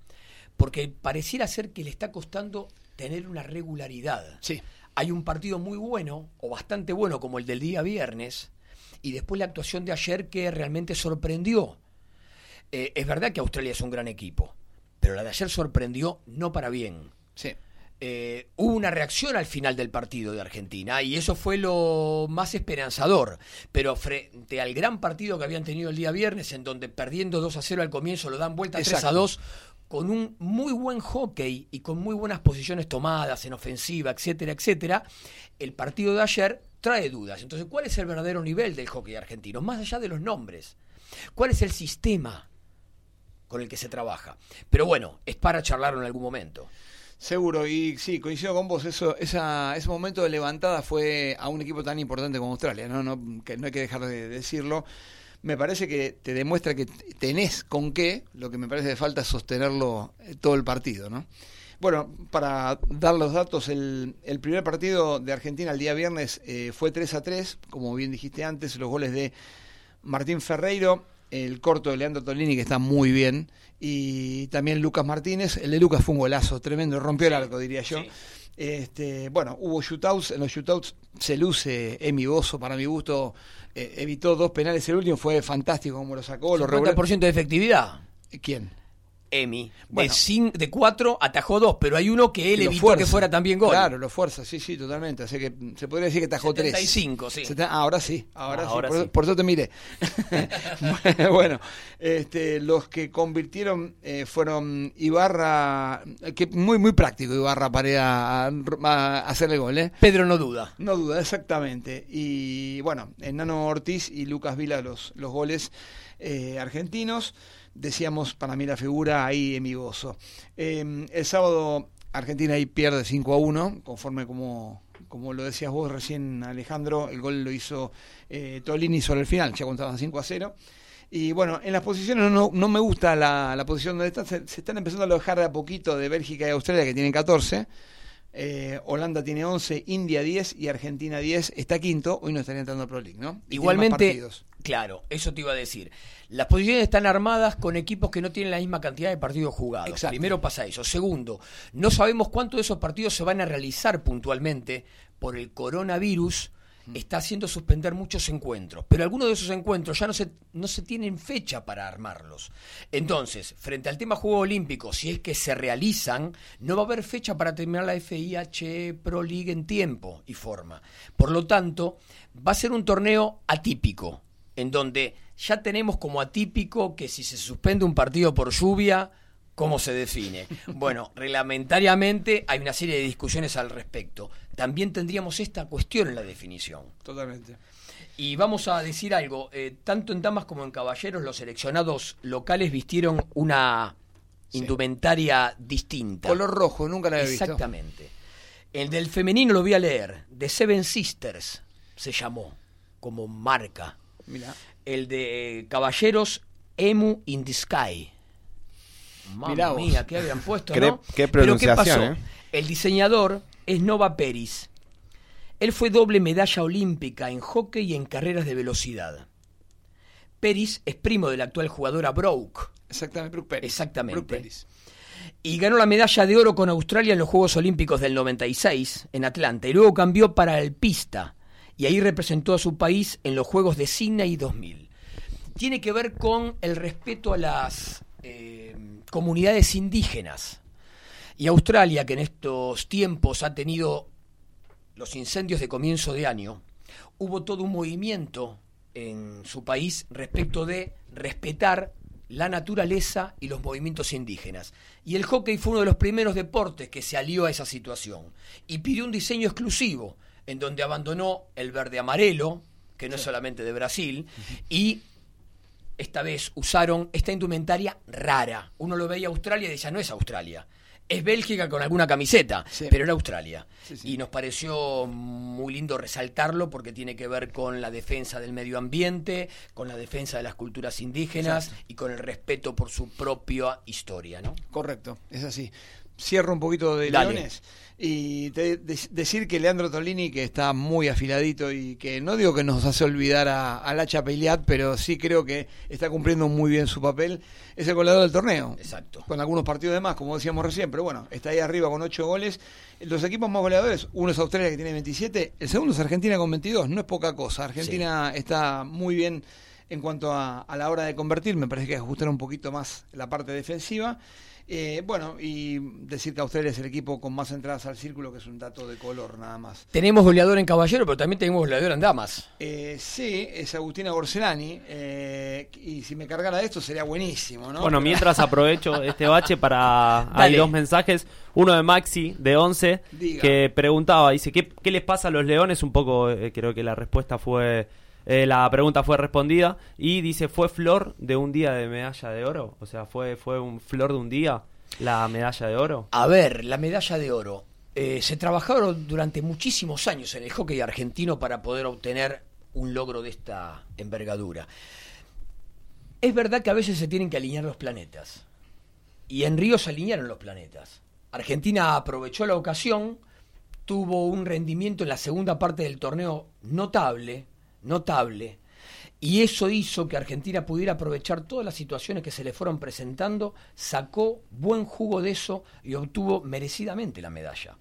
Porque pareciera ser que le está costando tener una regularidad. Sí. Hay un partido muy bueno, o bastante bueno, como el del día viernes, y después la actuación de ayer que realmente sorprendió. Eh, es verdad que Australia es un gran equipo, pero la de ayer sorprendió no para bien. Sí. Eh, hubo una reacción al final del partido de Argentina y eso fue lo más esperanzador. Pero frente al gran partido que habían tenido el día viernes, en donde perdiendo 2 a 0 al comienzo lo dan vuelta 3 a Exacto. 2, con un muy buen hockey y con muy buenas posiciones tomadas en ofensiva, etcétera, etcétera, el partido de ayer trae dudas. Entonces, ¿cuál es el verdadero nivel del hockey argentino? Más allá de los nombres. ¿Cuál es el sistema con el que se trabaja? Pero bueno, es para charlarlo en algún momento. Seguro, y sí, coincido con vos, eso, esa, ese momento de levantada fue a un equipo tan importante como Australia, ¿no? No, que no hay que dejar de decirlo. Me parece que te demuestra que tenés con qué, lo que me parece que falta es sostenerlo eh, todo el partido, ¿no? Bueno, para dar los datos, el, el primer partido de Argentina el día viernes eh, fue 3 a 3, como bien dijiste antes, los goles de Martín Ferreiro, el corto de Leandro Tolini, que está muy bien, y también Lucas Martínez. El de Lucas fue un golazo, tremendo, rompió el arco, diría yo. Este, bueno, hubo shootouts, en los shootouts se luce Emi Bozo, para mi gusto, eh, evitó dos penales, el último fue fantástico como lo sacó, lo reguló. 50% de efectividad. ¿Quién? Emi. Bueno. De, cin- de cuatro atajó dos, pero hay uno que él evitó fuerza. que fuera también gol. Claro, lo fuerza, sí, sí, totalmente. Así que se podría decir que tajó tres. 75, sí. Seten- ah, ahora sí, ahora, Ah, sí, ahora por, sí. por eso te miré. [laughs] bueno, este, los que convirtieron eh, fueron Ibarra, que muy muy práctico Ibarra para ir a, hacer el gol, ¿eh? Pedro no duda. No duda, exactamente. Y bueno, Enano Ortiz y Lucas Vila los, los goles eh, argentinos. Decíamos para mí la figura ahí emigoso. Eh, el sábado Argentina ahí pierde 5 a 1, conforme como, como lo decías vos recién Alejandro, el gol lo hizo eh, Tolini sobre el final, ya contaban 5 a 0. Y bueno, en las posiciones no, no me gusta la, la posición donde están, se, se están empezando a alejar de a poquito de Bélgica y Australia que tienen 14. Eh, Holanda tiene 11, India 10 y Argentina 10. Está quinto, hoy no estaría entrando a Pro League, ¿no? Y Igualmente. Claro, eso te iba a decir. Las posiciones están armadas con equipos que no tienen la misma cantidad de partidos jugados. Exacto. Primero pasa eso. Segundo, no sabemos cuántos de esos partidos se van a realizar puntualmente por el coronavirus. Está haciendo suspender muchos encuentros, pero algunos de esos encuentros ya no se, no se tienen fecha para armarlos. Entonces, frente al tema Juegos Olímpicos, si es que se realizan, no va a haber fecha para terminar la FIH Pro League en tiempo y forma. Por lo tanto, va a ser un torneo atípico, en donde ya tenemos como atípico que si se suspende un partido por lluvia, ¿cómo se define? [laughs] Bueno, reglamentariamente hay una serie de discusiones al respecto. También tendríamos esta cuestión en la definición. Totalmente. Y vamos a decir algo, eh, tanto en damas como en caballeros los seleccionados locales vistieron una indumentaria distinta. Color rojo, nunca la había visto. Exactamente. El del femenino lo voy a leer. The Seven Sisters se llamó como marca. Mira. El de Caballeros Emu in the Sky. Mamma mía, ¿qué habían puesto, Qué- no? qué Pero ¿qué pasó? pronunciación, ¿eh? El diseñador es Nova Peris. Él fue doble medalla olímpica en hockey y en carreras de velocidad. Peris es primo del actual jugador Broke. Exactamente, Brooke Peris. Exactamente. Brooke Peris. Y ganó la medalla de oro con Australia en los Juegos Olímpicos del 96 en Atlanta. Y luego cambió para el pista. Y ahí representó a su país en los Juegos de Sydney 2000. Tiene que ver con el respeto a las eh, comunidades indígenas. Y Australia, que en estos tiempos ha tenido los incendios de comienzo de año, hubo todo un movimiento en su país respecto de respetar la naturaleza y los movimientos indígenas. Y el hockey fue uno de los primeros deportes que se alió a esa situación y pidió un diseño exclusivo en donde abandonó el verde amarelo, que no es solamente de Brasil, y esta vez usaron esta indumentaria rara. Uno lo veía Australia y decía, no es Australia. Es Bélgica con alguna camiseta, pero era Australia. Y nos pareció muy lindo resaltarlo porque tiene que ver con la defensa del medio ambiente, con la defensa de las culturas indígenas Exacto. y con el respeto por su propia historia, ¿no? Correcto, es así. Cierro un poquito de Dale. Leones y te- de- decir que Leandro Tolini, que está muy afiladito y que no digo que nos hace olvidar a, a la Chapeliat, pero sí creo que está cumpliendo muy bien su papel, es el goleador del torneo. Exacto. Con algunos partidos de más, como decíamos recién, pero bueno, está ahí arriba con 8 goles. Los equipos más goleadores, uno es Australia que tiene 27, el segundo es Argentina con 22, no es poca cosa. Argentina está muy bien en cuanto a, a la hora de convertir, me parece que ajustar un poquito más la parte defensiva. Eh, bueno, y decir que Australia es el equipo con más entradas al círculo, que es un dato de color nada más. Tenemos goleador en caballero, pero también tenemos goleador en damas. Eh, sí, es Agustina Gorcelani, eh, y si me cargara de esto sería buenísimo, ¿no? Bueno, Pero- mientras [laughs] aprovecho este bache para... Hay Dale. dos mensajes. Uno de Maxi, de 11, Diga. que preguntaba, dice, ¿qué, qué les pasa a los leones? Un poco, eh, creo que la respuesta fue... eh, la pregunta fue respondida. Y dice, ¿fue flor de un día de medalla de oro? O sea, ¿fue, fue un flor de un día la medalla de oro? A ver, la medalla de oro. Eh, se trabajaron durante muchísimos años en el hockey argentino para poder obtener un logro de esta envergadura. Es verdad que a veces se tienen que alinear los planetas. Y en Río se alinearon los planetas. Argentina aprovechó la ocasión, tuvo un rendimiento en la segunda parte del torneo notable, notable, y eso hizo que Argentina pudiera aprovechar todas las situaciones que se le fueron presentando, sacó buen jugo de eso y obtuvo merecidamente la medalla.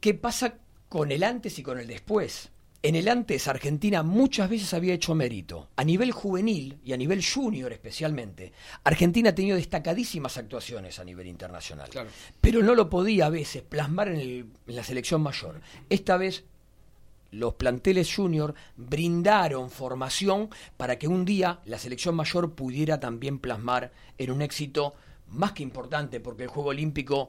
¿Qué pasa con el antes y con el después? En el antes, Argentina muchas veces había hecho mérito. A nivel juvenil y a nivel junior especialmente, Argentina ha tenido destacadísimas actuaciones a nivel internacional. Pero no lo podía a veces plasmar en, el- en la selección mayor. Esta vez los planteles junior brindaron formación para que un día la selección mayor pudiera también plasmar en un éxito más que importante, porque el Juego Olímpico,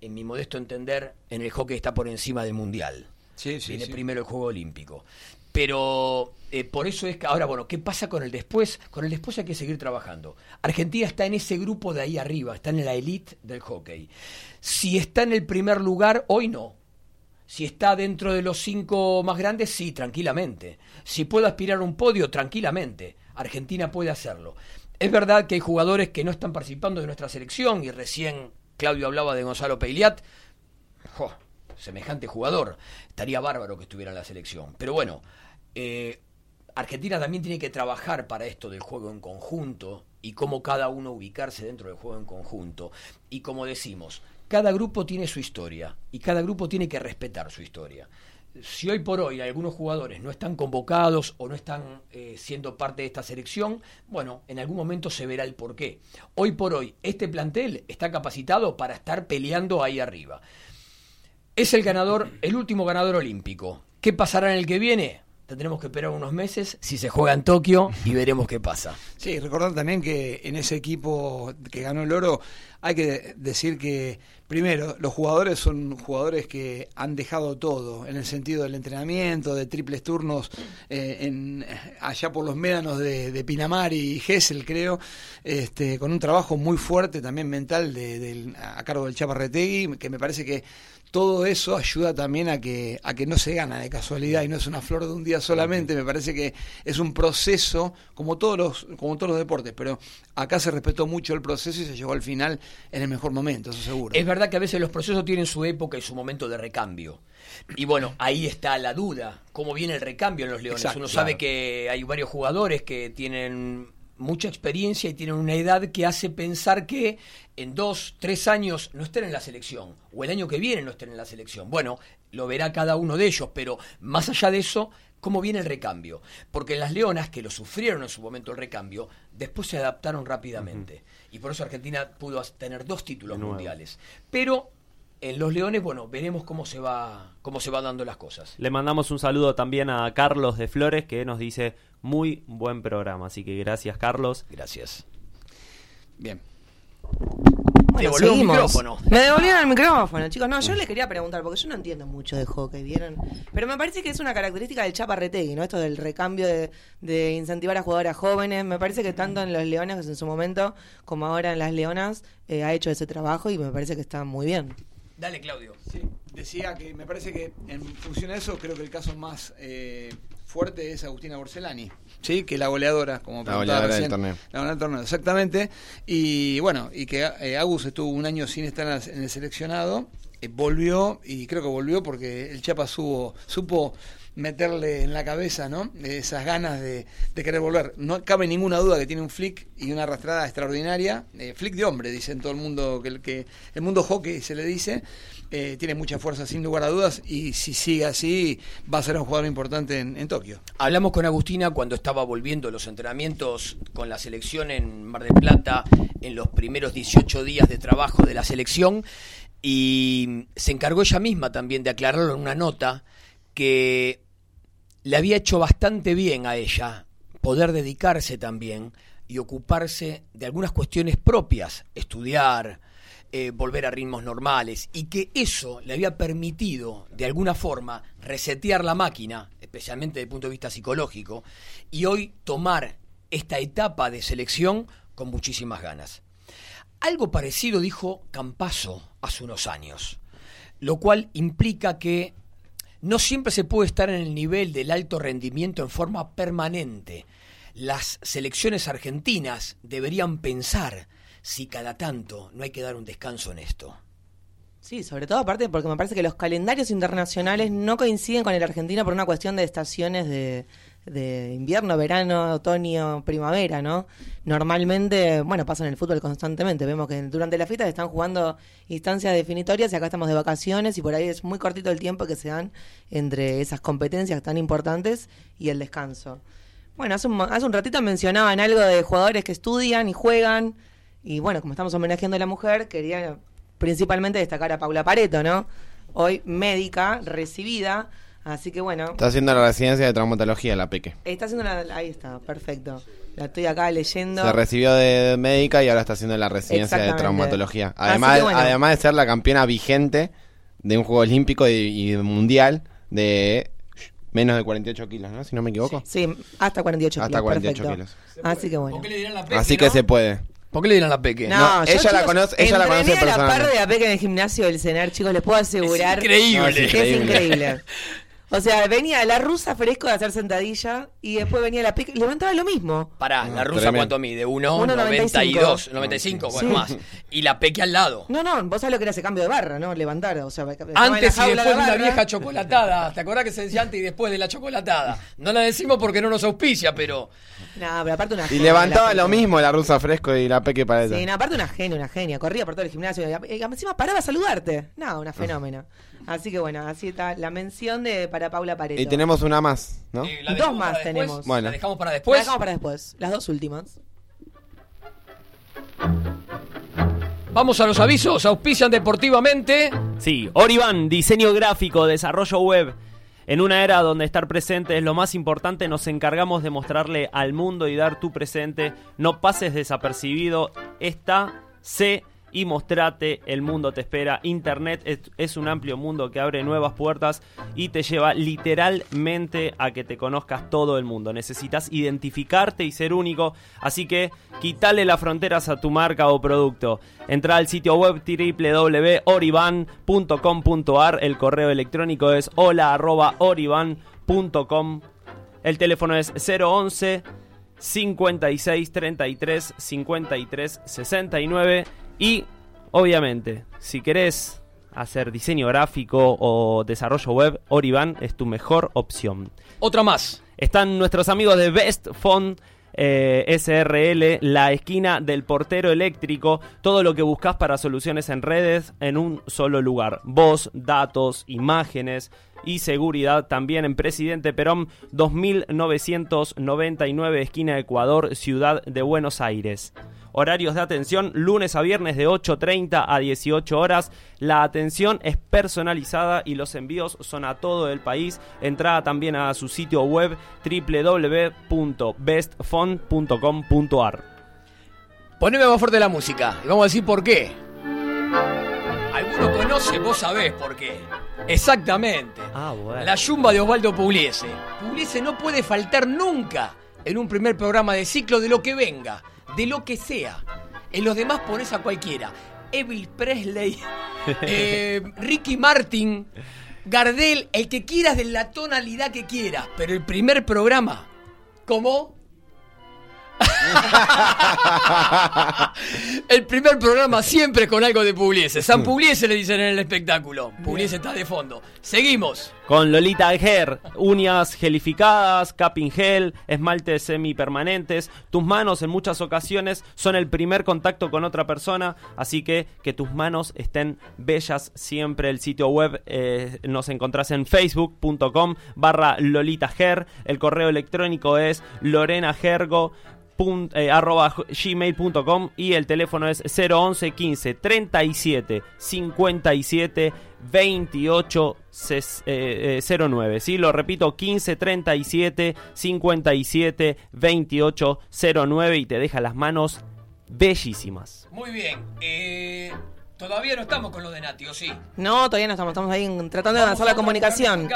en mi modesto entender, en el hockey está por encima del Mundial. Sí, sí, Viene sí. primero el Juego Olímpico. Pero eh, por eso es que ahora, bueno, ¿qué pasa con el después? Con el después hay que seguir trabajando. Argentina está en ese grupo de ahí arriba, está en la elite del hockey. Si está en el primer lugar, hoy no. Si está dentro de los cinco más grandes, sí, tranquilamente. Si puede aspirar a un podio, tranquilamente. Argentina puede hacerlo. Es verdad que hay jugadores que no están participando de nuestra selección y recién Claudio hablaba de Gonzalo Peiliat. Jo, semejante jugador. Estaría bárbaro que estuviera en la selección. Pero bueno, eh, Argentina también tiene que trabajar para esto del juego en conjunto y cómo cada uno ubicarse dentro del juego en conjunto. Y como decimos, cada grupo tiene su historia y cada grupo tiene que respetar su historia. Si hoy por hoy algunos jugadores no están convocados o no están eh, siendo parte de esta selección, bueno, en algún momento se verá el porqué. Hoy por hoy, este plantel está capacitado para estar peleando ahí arriba. Es el ganador, el último ganador olímpico. ¿Qué pasará en el que viene? Tendremos que esperar unos meses si se juega en Tokio y veremos qué pasa. Sí, recordar también que en ese equipo que ganó el oro hay que decir que, primero, los jugadores son jugadores que han dejado todo, en el sentido del entrenamiento, de triples turnos, eh, en, allá por los médanos de, de Pinamar y Gessel, creo, este, con un trabajo muy fuerte también mental de, del- a cargo del Chaparretegui, que me parece que todo eso ayuda también a que a que no se gana de casualidad y no es una flor de un día solamente me parece que es un proceso como todos los como todos los deportes pero acá se respetó mucho el proceso y se llegó al final en el mejor momento eso seguro Es verdad que a veces los procesos tienen su época y su momento de recambio. Y bueno, ahí está la duda, cómo viene el recambio en los Leones. Exacto, Uno claro. sabe que hay varios jugadores que tienen mucha experiencia y tienen una edad que hace pensar que en dos, tres años no estén en la selección, o el año que viene no estén en la selección. Bueno, lo verá cada uno de ellos, pero más allá de eso, ¿cómo viene el recambio? Porque las Leonas, que lo sufrieron en su momento el recambio, después se adaptaron rápidamente. Y por eso Argentina pudo tener dos títulos mundiales. Pero en los Leones, bueno, veremos cómo se va, cómo se van dando las cosas. Le mandamos un saludo también a Carlos de Flores que nos dice muy buen programa. Así que gracias, Carlos. Gracias. Bien. Bueno, Devolvió un seguimos. micrófono. Me devolvieron el micrófono, chicos. No, yo les quería preguntar, porque yo no entiendo mucho de hockey, ¿vieron? Pero me parece que es una característica del Chaparretegui, ¿no? Esto del recambio de, de incentivar a jugadoras jóvenes. Me parece que tanto en los Leones en su momento como ahora en las Leonas eh, ha hecho ese trabajo y me parece que está muy bien. Dale, Claudio. Sí, decía que me parece que en función a eso, creo que el caso más eh, fuerte es Agustina Borselani, ¿sí? que la goleadora, como La goleadora del recién. torneo. La goleadora del torneo, exactamente. Y bueno, y que eh, Agus estuvo un año sin estar en el- seleccionado, eh, volvió, y creo que volvió porque el Chiapas supo, supo meterle en la cabeza, ¿no? Esas ganas de, de querer volver. No cabe ninguna duda que tiene un flick y una arrastrada extraordinaria. Eh, flick de hombre, dicen todo el mundo, que el, que el mundo hockey se le dice. Eh, tiene mucha fuerza sin lugar a dudas y si sigue así va a ser un jugador importante en, en Tokio. Hablamos con Agustina cuando estaba volviendo los entrenamientos con la selección en Mar del Plata en los primeros 18 días de trabajo de la selección y se encargó ella misma también de aclararlo en una nota que le había hecho bastante bien a ella poder dedicarse también y ocuparse de algunas cuestiones propias, estudiar, eh, volver a ritmos normales, y que eso le había permitido, de alguna forma, resetear la máquina, especialmente desde el punto de vista psicológico, y hoy tomar esta etapa de selección con muchísimas ganas. Algo parecido dijo Campaso hace unos años, lo cual implica que no siempre se puede estar en el nivel del alto rendimiento en forma permanente. Las selecciones argentinas deberían pensar si cada tanto no hay que dar un descanso en esto. Sí, sobre todo aparte porque me parece que los calendarios internacionales no coinciden con el Argentina por una cuestión de estaciones de, de invierno, verano, otoño, primavera, ¿no? Normalmente, bueno, pasa en el fútbol constantemente. Vemos que durante las fiestas están jugando instancias definitorias y acá estamos de vacaciones y por ahí es muy cortito el tiempo que se dan entre esas competencias tan importantes y el descanso. Bueno, hace hace un ratito mencionaban algo de jugadores que estudian y juegan. Y bueno, como estamos homenajeando a la mujer, quería principalmente destacar a Paula Pareto, ¿no? Hoy médica, recibida. Así que bueno, Está haciendo la residencia de traumatología la Peque. está haciendo la... Ahí está, perfecto. La estoy acá leyendo. Se recibió de médica y ahora está haciendo la residencia de traumatología. Además, bueno. además de ser la campeona vigente de un juego olímpico y, y mundial de menos de 48 kilos, ¿no? Si no me equivoco. Sí, hasta 48 Hasta kilos. 48 perfecto. kilos. Así que bueno. Así que se puede. ¿Por qué le dirán la Peque? No, No, yo, ella la conoce- ella la conoce entrené a la par personalmente. de la Peque en el gimnasio del CENAR, chicos, les puedo asegurar. Es increíble. No, es que es increíble. [laughs] O sea, venía la rusa fresco de hacer sentadilla y después venía la Peque, levantaba lo mismo. Pará, No, la rusa tremendo. cuánto mide? 1,95. 1,92, 95, bueno, Sí. más. Y la Peque al lado. No, no, vos sabés lo que era ese cambio de barra, ¿no? Levantar, o sea, Antes y después de la una vieja chocolatada. ¿Te acordás que se decía antes y después de la chocolatada? No la decimos porque no nos auspicia, pero. No, pero aparte una Y levantaba lo mismo la rusa fresco y la Peque para ella. Sí, no, aparte una genia, una genia. Corría por todo el gimnasio. Y y encima paraba a saludarte. No, una fenómena. Así que bueno, así está la mención de para Paula Pareto. Y tenemos una más, ¿no? Eh, ¿la Dos más después? tenemos. Bueno. ¿La dejamos para La después? dejamos para después. Las dos últimas. Vamos a los avisos. Auspician deportivamente. Sí, Orivan, diseño gráfico, desarrollo web. En una era donde estar presente es lo más importante, nos encargamos de mostrarle al mundo y dar tu presente. No pases desapercibido. Esta, sé y mostrate, el mundo te espera. Internet es, un amplio mundo que abre nuevas puertas y te lleva literalmente a que te conozcas todo el mundo. Necesitas identificarte y ser único, así que quítale las fronteras a tu marca o producto. Entra al sitio web www.oriban.com.ar, el correo electrónico es hola@oriban.com. El teléfono es 011 56 33 53 69 y obviamente si querés hacer diseño gráfico o desarrollo web, Oriban es tu mejor opción. Otra más. Están nuestros amigos de Best Phone eh, SRL, la esquina del portero eléctrico, todo lo que buscas para soluciones en redes en un solo lugar. Voz, datos, imágenes y seguridad también en Presidente Perón 2999 esquina Ecuador, Ciudad de Buenos Aires. Horarios de atención lunes a viernes de 8.30 a 18 horas. La atención es personalizada y los envíos son a todo el país. Entrada también a su sitio web www.bestfon.com.ar. Poneme más fuerte la música y vamos a decir por qué. Alguno conoce, vos sabés por qué. Exactamente. Ah, bueno. La yumba de Osvaldo Pugliese. Pugliese no puede faltar nunca en un primer programa de ciclo de lo que venga, de lo que sea. En los demás pones a cualquiera. Elvis Presley, [laughs] eh, Ricky Martin, Gardel, el que quieras de la tonalidad que quieras. Pero el primer programa, ¿cómo? [laughs] el primer programa siempre con algo de Pugliese. San Pugliese le dicen en el espectáculo. Pugliese está de fondo. Seguimos. Con Lolita Hair, uñas gelificadas, capping gel, esmaltes semipermanentes. Tus manos en muchas ocasiones son el primer contacto con otra persona, así que que tus manos estén bellas siempre. El sitio web eh, nos encontrás en facebook.com barra Lolita Hair. El correo electrónico es lorenagergo pun- eh, arroba gmail.com y el teléfono es 011 15 37 57 28 ses- eh, eh, 09. ¿sí? Lo repito, 15 37 57 28 09 y te deja las manos bellísimas. Muy bien. eh, todavía no estamos con lo de Nati, ¿o sí? No, todavía no estamos, estamos ahí en- tratando de avanzar la comunicación.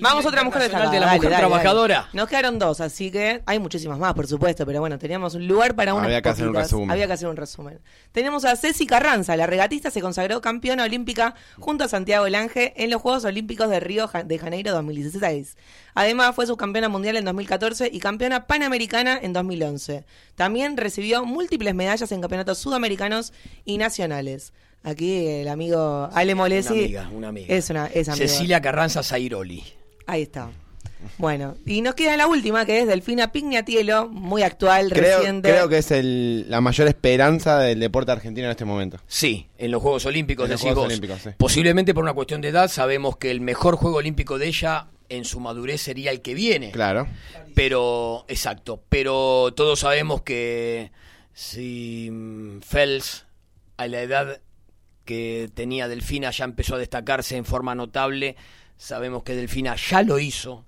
Vamos otra mujer destacada. de la dale, Mujer dale, dale. Trabajadora. Nos quedaron dos, así que hay muchísimas más, por supuesto, pero bueno, teníamos un lugar para unas Había que hacer un resumen. Había que hacer un resumen. Tenemos a Ceci Carranza, la regatista se consagró campeona olímpica junto a Santiago Lange en los Juegos Olímpicos de Río de Janeiro 2016. Además, fue subcampeona mundial en 2014 y campeona panamericana en 2011. También recibió múltiples medallas en campeonatos sudamericanos y nacionales. Aquí el amigo Ale Molesi. Una amiga, una amiga. Es una es amiga. Cecilia Carranza Zairoli. Ahí está. Bueno, y nos queda la última, que es Delfina Pignatielo, muy actual, Creo, reciente. creo que es el- la mayor esperanza del deporte argentino en este momento. Sí, en los Juegos Olímpicos, En los decís Juegos vos. Olímpicos, sí. Posiblemente por una cuestión de edad, sabemos que el mejor Juego Olímpico de ella en su madurez sería el que viene. Claro. Pero, exacto, pero todos sabemos que si mm, Fels, a la edad que tenía Delfina, ya empezó a destacarse en forma notable, sabemos que Delfina ya lo hizo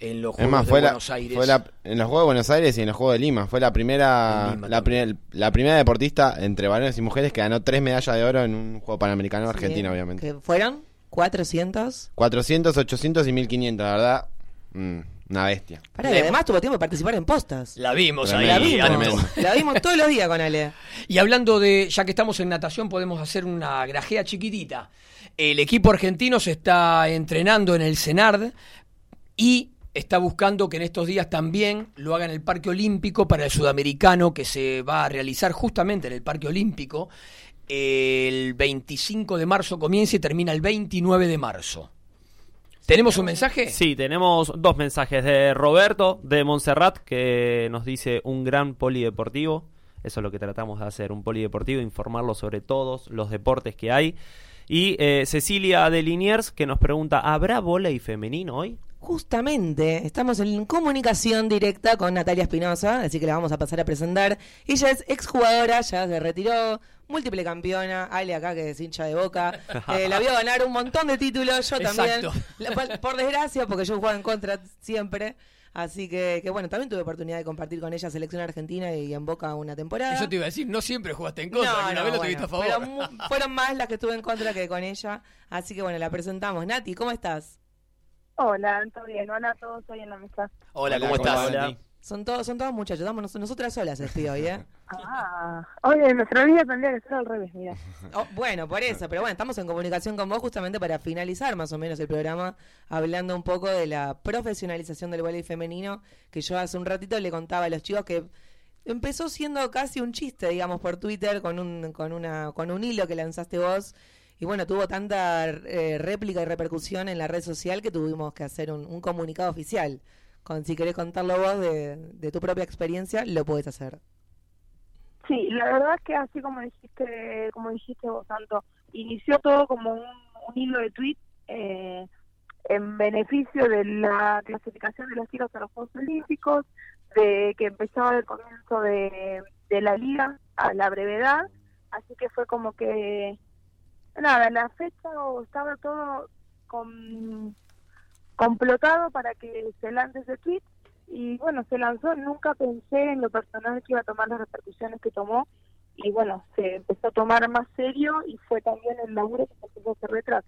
en los Juegos más, de fue, la, Buenos Aires. fue la- en los Juegos de Buenos Aires y en los Juegos de Lima. Fue la primera la, primer- la primera deportista entre varones y mujeres que ganó tres medallas de oro en un Juego Panamericano Sí, argentino, obviamente. Que fueron 400. 400, 800 y 1500, la verdad. mm, una bestia. Pará, y además tuvo tiempo de participar en postas. La vimos ahí. La vimos. Tremendo. La vimos todos los días con Ale. Y hablando de, ya que estamos en natación, podemos hacer una grajea chiquitita. El equipo argentino se está entrenando en el CENARD y está buscando que en estos días también lo haga en el Parque Olímpico para el Sudamericano que se va a realizar justamente en el Parque Olímpico. El 25 de marzo comienza y termina el 29 de marzo. ¿Tenemos un mensaje? Sí, tenemos dos mensajes de Roberto de Montserrat que nos dice un gran polideportivo. Eso es lo que tratamos de hacer, un polideportivo, informarlo sobre todos los deportes que hay. Y eh, Cecilia de Liniers que nos pregunta, ¿habrá volei femenino hoy? Justamente, estamos en comunicación directa con Natalia Espinosa, así que la vamos a pasar a presentar. Ella es exjugadora, ya se retiró, múltiple campeona, Ale acá que es hincha de boca. [laughs] Eh, la vio ganar un montón de títulos, yo también. Exacto. La- por, por desgracia, porque yo jugaba en contra siempre. Así que, que bueno, también tuve oportunidad de compartir con ella selección argentina y en Boca una temporada. Yo te iba a decir, no siempre jugaste en contra, que una vez lo bueno, tuviste a favor. Fueron, más las que estuve en contra que con ella. Así que bueno, la presentamos. Nati, ¿cómo estás? Hola, todo bien. Hola a todos hoy en la mesa. Hola, ¿cómo estás? Hola. Son todos, son todos muchachos, estamos nos- nosotras solas estoy hoy, ¿eh? [laughs] Ah, oye, en nuestra vida tendría que ser al revés, mira. [laughs] Oh, bueno, por eso, pero bueno, estamos en comunicación con vos justamente para finalizar más o menos el programa, hablando un poco de la profesionalización del voleibol femenino, que yo hace un ratito le contaba a los chicos que empezó siendo casi un chiste, digamos, por Twitter con un, con una, con un hilo que lanzaste vos. Y bueno, tuvo tanta eh, réplica y repercusión en la red social que tuvimos que hacer un, un comunicado oficial. Con, si querés contarlo vos de, tu propia experiencia, lo podés hacer. Sí, la verdad es que así como dijiste, como dijiste vos, Santo, inició todo como un, hilo de tweet eh, en beneficio de la clasificación de los chicos a los Juegos Olímpicos, de que empezaba el comienzo de, la liga a la brevedad, así que fue como que nada, la fecha estaba todo con, complotado para que se lance ese tweet y bueno, se lanzó, nunca pensé en lo personal que iba a tomar las repercusiones que tomó y bueno, se empezó a tomar más serio y fue también el laburo que empezó a hacer.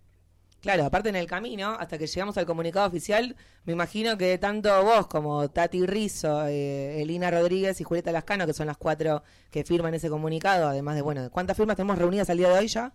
Claro, aparte en el camino, hasta que llegamos al comunicado oficial, me imagino que tanto vos como Tati Rizzo, eh, Elina Rodríguez y Julieta Lascano, que son las cuatro que firman ese comunicado, además de, bueno, ¿cuántas firmas tenemos reunidas al día de hoy ya?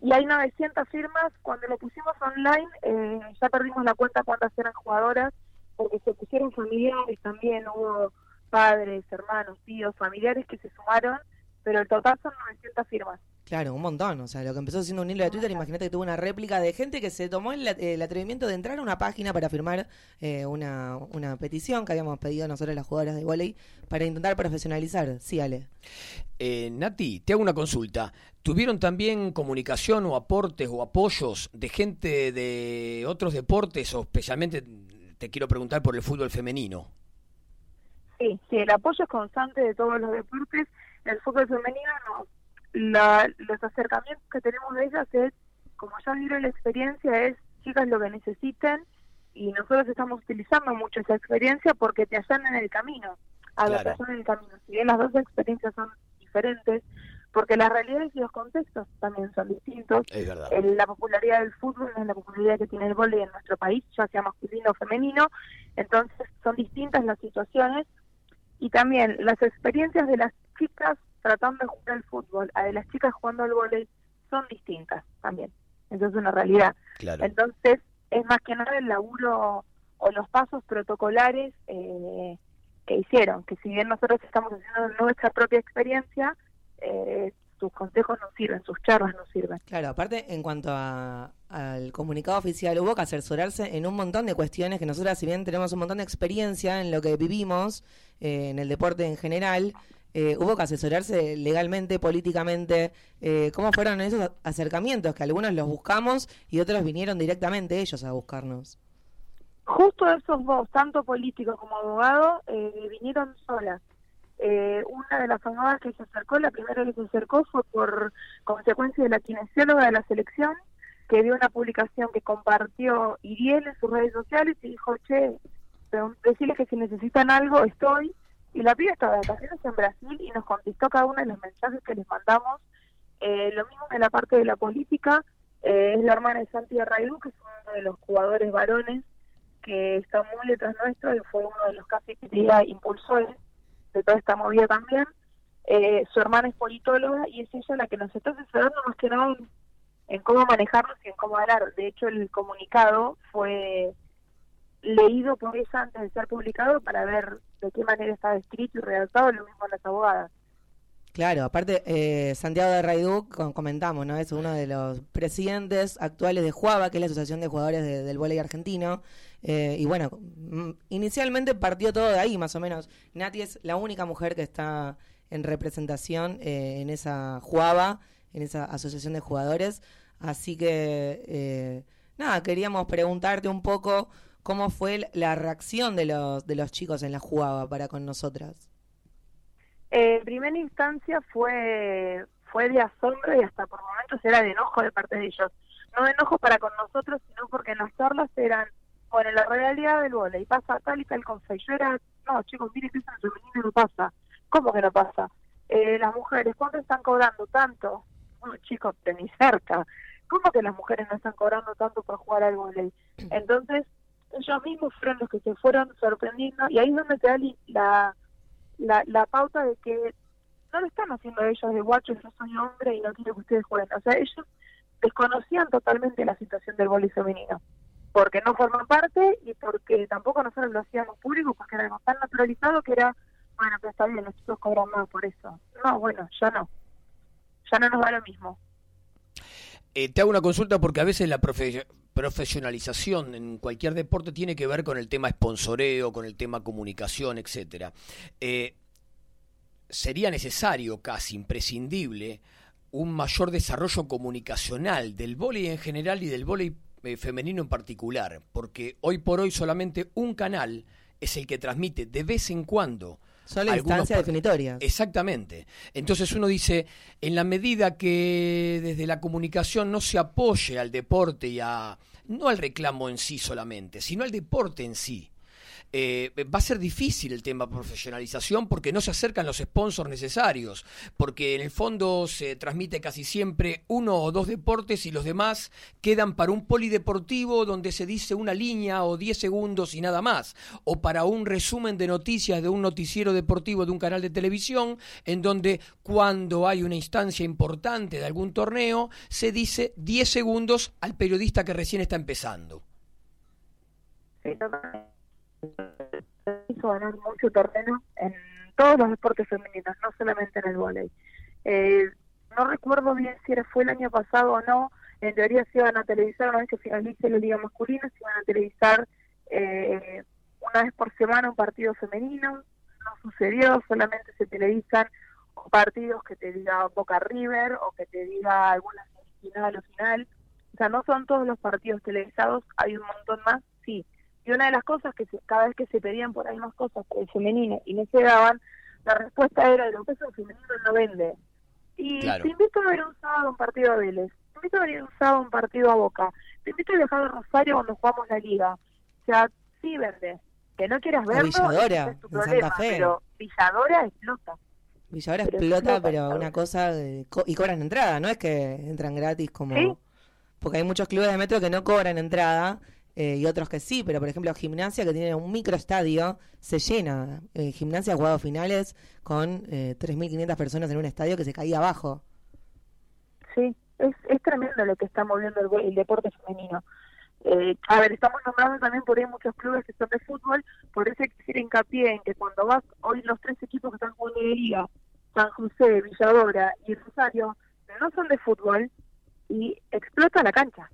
Y hay 900 firmas, cuando lo pusimos online eh, ya perdimos la cuenta cuántas eran jugadoras, porque se pusieron familiares también, hubo padres, hermanos, tíos, familiares que se sumaron, pero el total son 900 firmas. Claro, un montón. O sea, lo que empezó siendo un hilo de Twitter, imagínate que tuvo una réplica de gente que se tomó el, el atrevimiento de entrar a una página para firmar eh, una, una petición que habíamos pedido nosotros las jugadoras de volei para intentar profesionalizar. Sí, Ale. Eh, Nati, te hago una consulta. ¿Tuvieron también comunicación o aportes o apoyos de gente de otros deportes o especialmente te quiero preguntar por el fútbol femenino? Sí, sí, el apoyo es constante de todos los deportes. El fútbol femenino, no, la, los acercamientos que tenemos de ellas es, como ya vieron la experiencia, es chicas lo que necesiten y nosotros estamos utilizando mucho esa experiencia porque te allanan el camino. A Claro. allanan el camino. Si bien las dos experiencias son diferentes, porque las realidades y los contextos también son distintos. Es verdad. El- la popularidad del fútbol no es la popularidad que tiene el vóley en nuestro país, ya sea masculino o femenino, entonces son distintas las situaciones y también las experiencias de las chicas tratando de jugar al fútbol a de las chicas jugando al vóley son distintas también. Eso es una realidad. Claro. Entonces, es más que nada el laburo o los pasos protocolares eh, que hicieron, que si bien nosotros estamos haciendo nuestra propia experiencia, eh, sus consejos no sirven, sus charlas no sirven. Claro, aparte, en cuanto a- al comunicado oficial, hubo que asesorarse en un montón de cuestiones que nosotras, si bien tenemos un montón de experiencia en lo que vivimos, eh, en el deporte en general, eh, hubo que asesorarse legalmente, políticamente. Eh, ¿Cómo fueron esos acercamientos? Que algunos los buscamos y otros vinieron directamente ellos a buscarnos. Justo esos dos, tanto político como abogado, eh, vinieron solas. Eh, una de las abogadas que se acercó, la primera que se acercó fue por consecuencia de la kinesióloga de la selección, que vio una publicación que compartió Iriel en sus redes sociales y dijo, che, decirles que si necesitan algo, estoy. Y la piba estaba de vacaciones en Brasil y nos contestó cada uno de los mensajes que les mandamos. Eh, lo mismo que la parte de la política, eh, es la hermana de Santi Raidú, que es uno de los jugadores varones que está muy detrás nuestro y fue uno de los casi que impulsores de toda esta movida también. Eh, su hermana es politóloga y es ella la que nos está asesorando más que nada en, cómo manejarnos y en cómo hablar. De hecho, el comunicado fue leído por ella antes de ser publicado para ver de qué manera estaba escrito y redactado, lo mismo las abogadas. Claro, aparte, eh, Santiago de Raidú, com- comentamos, ¿no? Es uno de los presidentes actuales de Juava, que es la Asociación de Jugadores de- del Voleibol Argentino. Eh, y bueno, mm, inicialmente partió todo de ahí, más o menos. Nati es la única mujer que está en representación eh, en esa Juava, en esa Asociación de Jugadores. Así que, eh, nada, queríamos preguntarte un poco cómo fue la reacción de los, de los chicos en la Juava para con nosotras. Eh, en primera instancia fue fue de asombro y hasta por momentos era de enojo de parte de ellos. No de enojo para con nosotros, sino porque en las charlas eran bueno, la realidad del vóley pasa tal y tal cosa. Y yo era, no, chicos, miren que eso en femenino no pasa. ¿Cómo que no pasa? Eh, las mujeres, ¿cuánto están cobrando tanto? Bueno, chicos, de ni cerca. ¿Cómo que las mujeres no están cobrando tanto por jugar al vóley? [clears throat] Entonces, ellos mismos fueron los que se fueron sorprendiendo y ahí es donde te da la, la, la pauta de que no lo están haciendo ellos de guacho, yo soy hombre y no quiero que ustedes jueguen. O sea, ellos desconocían totalmente la situación del vóley femenino porque no forman parte y porque tampoco nosotros lo hacíamos público porque era algo tan naturalizado que era, bueno, pero está bien, los chicos cobran más por eso. No, bueno, ya no. Ya no nos da lo mismo. Eh, te hago una consulta porque a veces la profe- profesionalización en cualquier deporte tiene que ver con el tema sponsoreo, con el tema comunicación, etcétera. Eh, sería necesario, casi imprescindible, un mayor desarrollo comunicacional del vóley en general y del vóley eh, femenino en particular, porque hoy por hoy solamente un canal es el que transmite de vez en cuando. Instancias par- definitorias. Exactamente. Entonces uno dice, en la medida que desde la comunicación no se apoye al deporte y a, no al reclamo en sí solamente, sino al deporte en sí, eh, va a ser difícil el tema profesionalización porque no se acercan los sponsors necesarios, porque en el fondo se transmite casi siempre uno o dos deportes y los demás quedan para un polideportivo donde se dice una línea o 10 segundos y nada más, o para un resumen de noticias de un noticiero deportivo de un canal de televisión en donde cuando hay una instancia importante de algún torneo se dice 10 segundos al periodista que recién está empezando. Sí. Hizo ganar mucho terreno en todos los deportes femeninos, no solamente en el vóley. Eh, no recuerdo bien si fue el año pasado o no, en teoría se iban a televisar una vez que finalice la liga masculina, se iban a televisar eh, una vez por semana un partido femenino, no sucedió, solamente se televisan partidos que te diga Boca River o que te diga alguna semifinal o final, o sea, no son todos los partidos televisados, hay un montón más, sí, y una de las cosas que se- cada vez que se pedían por ahí más cosas femenino y no se daban, la respuesta era, lo que es el femenino no vende. Y Claro. te invito a ver un sábado un partido a Vélez, te invito a ver un sábado un partido a Boca, te invito a viajar a Rosario cuando jugamos la liga. O sea, sí vende. Que no quieras O verlo, Villadora, es tu problema, Fe. pero Villadora explota. Villa ahora Pero explota, explota, pero una cosa. de- co- y cobran entrada, no es que entran gratis como. Sí. Porque hay muchos clubes de metro que no cobran entrada eh, y otros que sí, pero por ejemplo, Gimnasia, que tiene un microestadio, se llena. Eh, gimnasia ha jugado finales con eh, 3.500 personas en un estadio que se caía abajo. Sí, es, es tremendo lo que está moviendo el, deporte femenino. Eh, a ver, estamos nombrando también por ahí muchos clubes que son de fútbol, por eso hay que hacer hincapié en que cuando vas, hoy los tres equipos que están jugando de liga, San José, Villadora y Rosario, no son de fútbol y explota la cancha.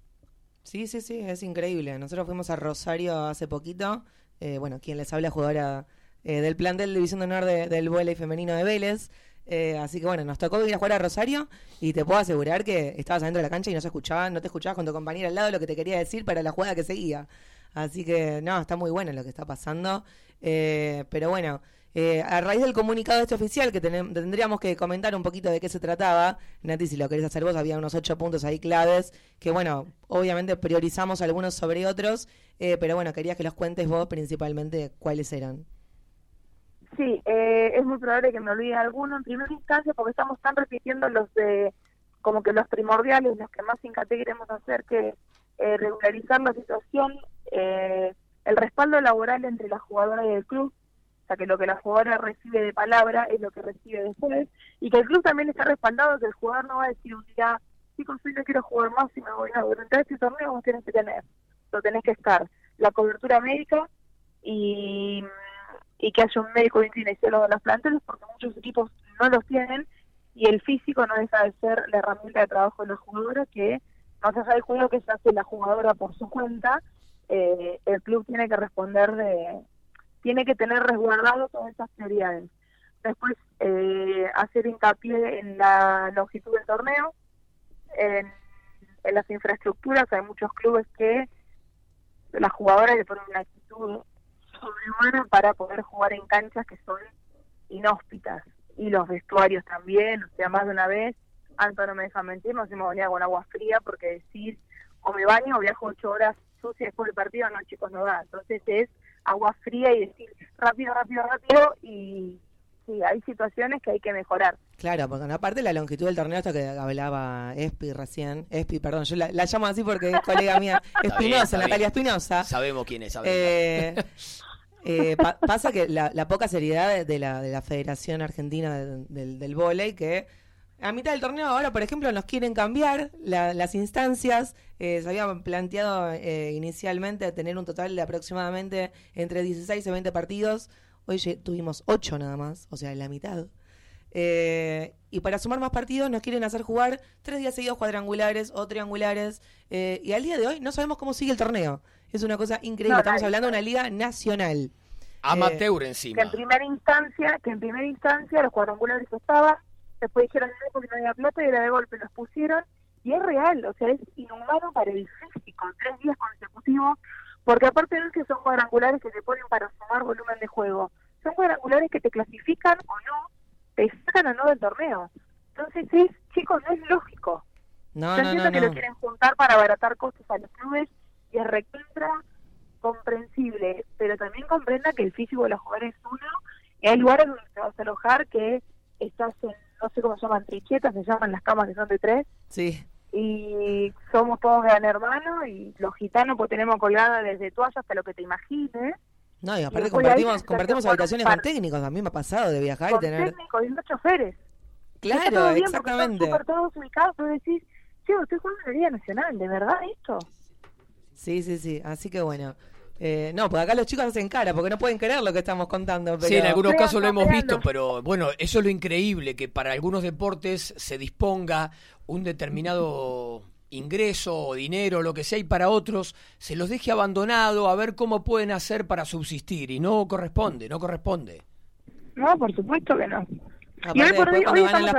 Sí, sí, sí, es increíble. Nosotros fuimos a Rosario hace poquito. eh, bueno, quien les habla, jugadora eh, del plantel de División de Honor de- del vóley femenino de Vélez. Eh, así que bueno, nos tocó ir a jugar a Rosario y te puedo asegurar que estabas adentro de la cancha y no se escuchaba, no te escuchabas con tu compañera al lado lo que te quería decir para la jugada que seguía. Así que no, está muy bueno lo que está pasando. Eh, pero bueno, eh, a raíz del comunicado este oficial que tenem- tendríamos que comentar un poquito de qué se trataba, Nati, si lo querés hacer vos, había unos ocho puntos ahí claves que bueno, obviamente priorizamos algunos sobre otros, eh, pero bueno, quería que los cuentes vos principalmente cuáles eran. Sí, eh, es muy probable que me olvide alguno en primera instancia porque estamos tan repitiendo los de, como que los primordiales, los que más hincapié queremos hacer, que eh, regularizar la situación, eh, el respaldo laboral entre la jugadora y el club, o sea, que lo que la jugadora recibe de palabra es lo que recibe después, y que el club también está respaldado, que el jugador no va a decir un día, chicos, hoy no quiero jugar más y me voy, no, durante este torneo vos tenés que tener, lo tenés que estar, la cobertura médica y, y que haya un médico un kinesiólogo los planteles, porque muchos equipos no los tienen, y el físico no deja de ser la herramienta de trabajo de la jugadora, que más allá del juego que se hace la jugadora por su cuenta, eh, el club tiene que responder de, tiene que tener resguardado todas esas prioridades. Después, eh, hacer hincapié en la longitud del torneo, en, las infraestructuras, hay muchos clubes que las jugadoras le ponen una actitud sobrehumana para poder jugar en canchas que son inhóspitas. Y los vestuarios también, o sea, más de una vez, Anto no me deja mentir, nos hemos bañado con agua fría porque decir, o me baño o viajo ocho horas sucia después del partido, no, chicos, no da. Entonces es agua fría y decir rápido, rápido, rápido y sí, hay situaciones que hay que mejorar. Claro, porque aparte la longitud del torneo, esto que hablaba Espi recién, Espi, perdón, yo la, la llamo así porque es colega mía, [laughs] Espinosa. Natalia Espinosa. Sabemos quién es, sabemos. Eh, eh, pa- pasa que la, la poca seriedad de- la, de la Federación Argentina de- del, del Vóley, que a mitad del torneo ahora, por ejemplo, nos quieren cambiar la- las instancias. Eh, se había planteado eh, inicialmente tener un total de aproximadamente entre 16 y 20 partidos. Hoy tuvimos 8 nada más, o sea, la mitad. Eh, y para sumar más partidos nos quieren hacer jugar tres días seguidos cuadrangulares o triangulares. eh, y al día de hoy no sabemos cómo sigue el torneo. Es una cosa increíble. No, Estamos hablando de una liga nacional. Amateur Que encima. en primera instancia, que en primera instancia los cuadrangulares estaban, después dijeron no porque no había plata y era de golpe los pusieron y es real, o sea, es inhumano para el físico, tres días consecutivos, porque aparte no es que son cuadrangulares que te ponen para sumar volumen de juego, son cuadrangulares que te clasifican o no, te sacan o no del torneo. Entonces es, chicos, no es lógico. No, Yo no, entiendo no, que no. lo quieren juntar para abaratar costos a los clubes y es recontra comprensible, pero también comprenda que el físico de los jugadores es uno y hay lugares donde te vas a alojar que estás en, no sé cómo se llaman, trinchetas, se llaman las camas que son de tres, Sí. y somos todos gran hermano y los gitanos pues tenemos colgada desde toalla hasta lo que te imagines, No, y aparte ahí compartimos, compartimos habitaciones con técnicos. A mí me ha pasado de viajar y con tener... técnicos y dos choferes. Claro, todo bien exactamente. Están todos ubicados, tú decís, sí, estoy jugando en la Liga Nacional, ¿de verdad esto? Sí, sí, sí. Así que bueno. Eh, no, porque acá los chicos hacen cara porque no pueden creer lo que estamos contando. Pero... Sí, en algunos casos lo hemos visto, pero bueno, eso es lo increíble, que para algunos deportes se disponga un determinado ingreso o dinero, lo que sea, y para otros se los deje abandonado a ver cómo pueden hacer para subsistir. Y no corresponde, no corresponde. No, por supuesto que no. Aparte, Y hoy por después hoy- cuando hoy ganan las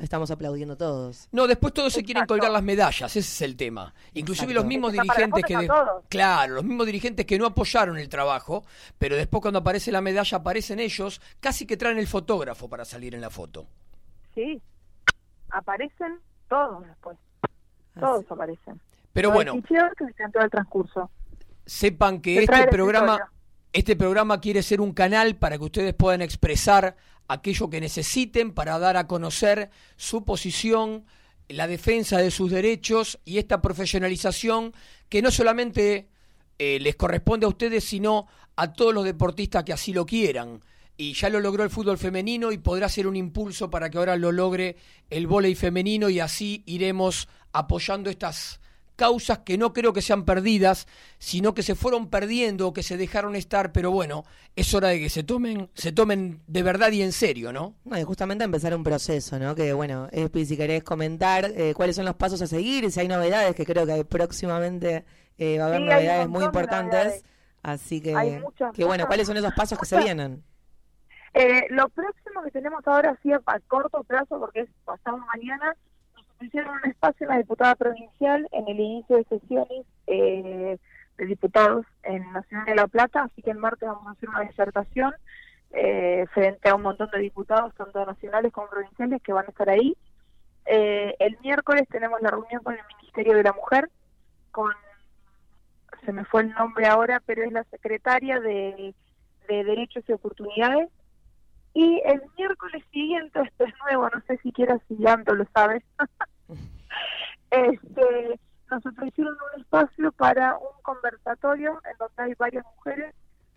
estamos de aplaudiendo todos. No, después todos se quieren colgar las medallas, ese es el tema. Inclusive Exacto. los mismos dirigentes que... Claro, los mismos dirigentes que no apoyaron el trabajo, pero después cuando aparece la medalla aparecen ellos, casi que traen el fotógrafo para salir en la foto. Sí, aparecen todos después. Todos aparecen. Pero Los bueno. que el transcurso. Sepan que este programa, este programa quiere ser un canal para que ustedes puedan expresar aquello que necesiten para dar a conocer su posición, la defensa de sus derechos y esta profesionalización que no solamente eh, les corresponde a ustedes, sino a todos los deportistas que así lo quieran. Y ya lo logró el fútbol femenino y podrá ser un impulso para que ahora lo logre el vóley femenino y así iremos apoyando estas causas que no creo que sean perdidas, sino que se fueron perdiendo o que se dejaron estar, pero bueno, es hora de que se tomen, se tomen de verdad y en serio, ¿no? No, y justamente empezar un proceso, ¿no? Que bueno, Espi, si querés comentar eh, cuáles son los pasos a seguir, si hay novedades, que creo que próximamente eh, va a haber Sí, novedades muy importantes. novedades. Así que, Hay muchas, que bueno, ¿cuáles son esos pasos que se vienen? Eh, lo próximo que tenemos ahora, sí, a corto plazo, porque es pasado mañana, ofrecieron un espacio en la diputada provincial en el inicio de sesiones eh, de diputados en Nacional de La Plata, así que el martes vamos a hacer una disertación eh, frente a un montón de diputados, tanto nacionales como provinciales, que van a estar ahí. Eh, el miércoles tenemos la reunión con el Ministerio de la Mujer, con, se me fue el nombre ahora, pero es la secretaria de, de Derechos y Oportunidades. Y el miércoles siguiente, esto es nuevo, no sé si Leandro lo sabes, [laughs] este, nos ofrecieron un espacio para un conversatorio en donde hay varias mujeres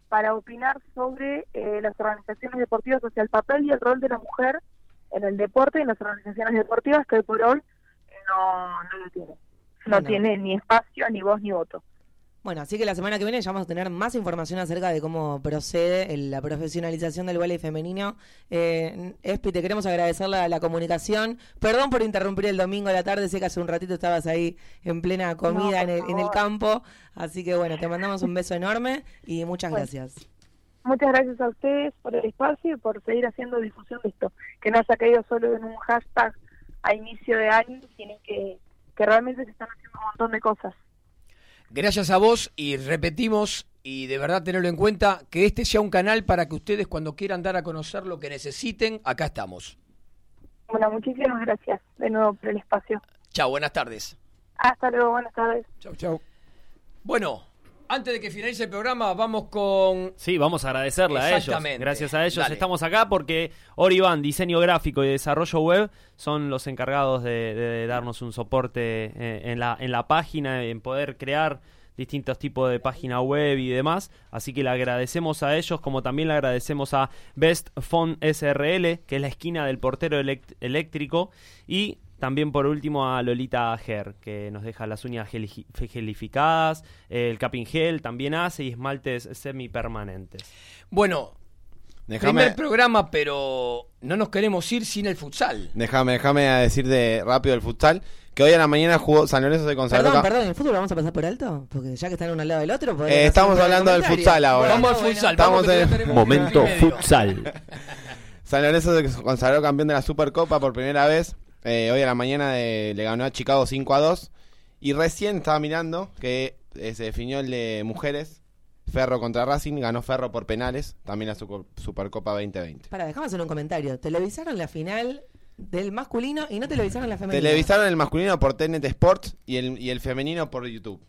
para opinar sobre eh, las organizaciones deportivas, o sea, el papel y el rol de la mujer en el deporte y en las organizaciones deportivas que hoy por hoy no, no lo tiene. No tiene ni espacio, ni voz, ni voto. Bueno, así que la semana que viene ya vamos a tener más información acerca de cómo procede el- la profesionalización del vóley femenino. Eh, Espi, te queremos agradecer la, la comunicación. Perdón por interrumpir el domingo a la tarde, sé que hace un ratito estabas ahí en plena comida en, el, en el campo. Así que bueno, te mandamos un beso enorme y muchas Bueno. gracias. Muchas gracias a ustedes por el espacio y por seguir haciendo difusión de esto, que no se ha caído solo en un hashtag a inicio de año, sino que, que realmente se están haciendo un montón de cosas. Gracias a vos y repetimos y de verdad tenerlo en cuenta que este sea un canal para que ustedes cuando quieran dar a conocer lo que necesiten, acá estamos. Bueno, muchísimas gracias de nuevo por el espacio. Chao, buenas tardes. Hasta luego, buenas tardes. Chau, chau. Bueno, antes de que finalice el programa, vamos con. Sí, vamos a agradecerle a ellos. Gracias a ellos Dale. estamos acá porque Orivan, diseño gráfico y desarrollo web, son los encargados de, de darnos un soporte eh, en, la, en la página, en poder crear distintos tipos de página web y demás. Así que le agradecemos a ellos, como también le agradecemos a Best Phone SRL, que es la esquina del portero eléctrico, y también por último a Lolita Ger, que nos deja las uñas geli- gelificadas, el capping gel también hace y esmaltes semipermanentes. Bueno, Déjame- primer programa, pero no nos queremos ir sin el futsal. Déjame, déjame decir de rápido el futsal. Que hoy a la mañana jugó San Lorenzo de consagró. Perdón, perdón, ¿el fútbol lo vamos a pasar por alto? Porque ya que están uno al lado del otro. Eh, estamos hablando del futsal ahora. Vamos al futsal, Estamos vamos, en- Momento futsal. [laughs] San Lorenzo se consagró campeón de la Supercopa por primera vez. Eh, hoy a la mañana eh, le ganó a Chicago 5 a 2. Y recién estaba mirando que eh, se definió el de mujeres. Ferro contra Racing. Ganó Ferro por penales. También la Suco- Supercopa 2020. Para, dejamos hacer un comentario. Televisaron la final del masculino y no televisaron la femenina. Televisaron el masculino por TNT Sports y el, y el femenino por YouTube.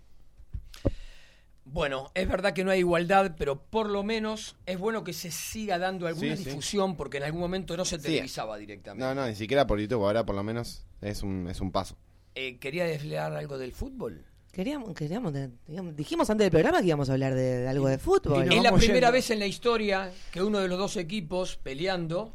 Bueno, es verdad que no hay igualdad, pero por lo menos es bueno que se siga dando alguna Sí, sí. difusión porque en algún momento no se Sí. televisaba directamente. No, no, ni siquiera por YouTube. Ahora por lo menos es un, es un paso. Eh, ¿Quería desvelar algo del fútbol? Queríamos, queríamos, digamos, dijimos antes del programa que íbamos a hablar de, de algo de fútbol. es la primera vez en la historia que uno de los dos equipos peleando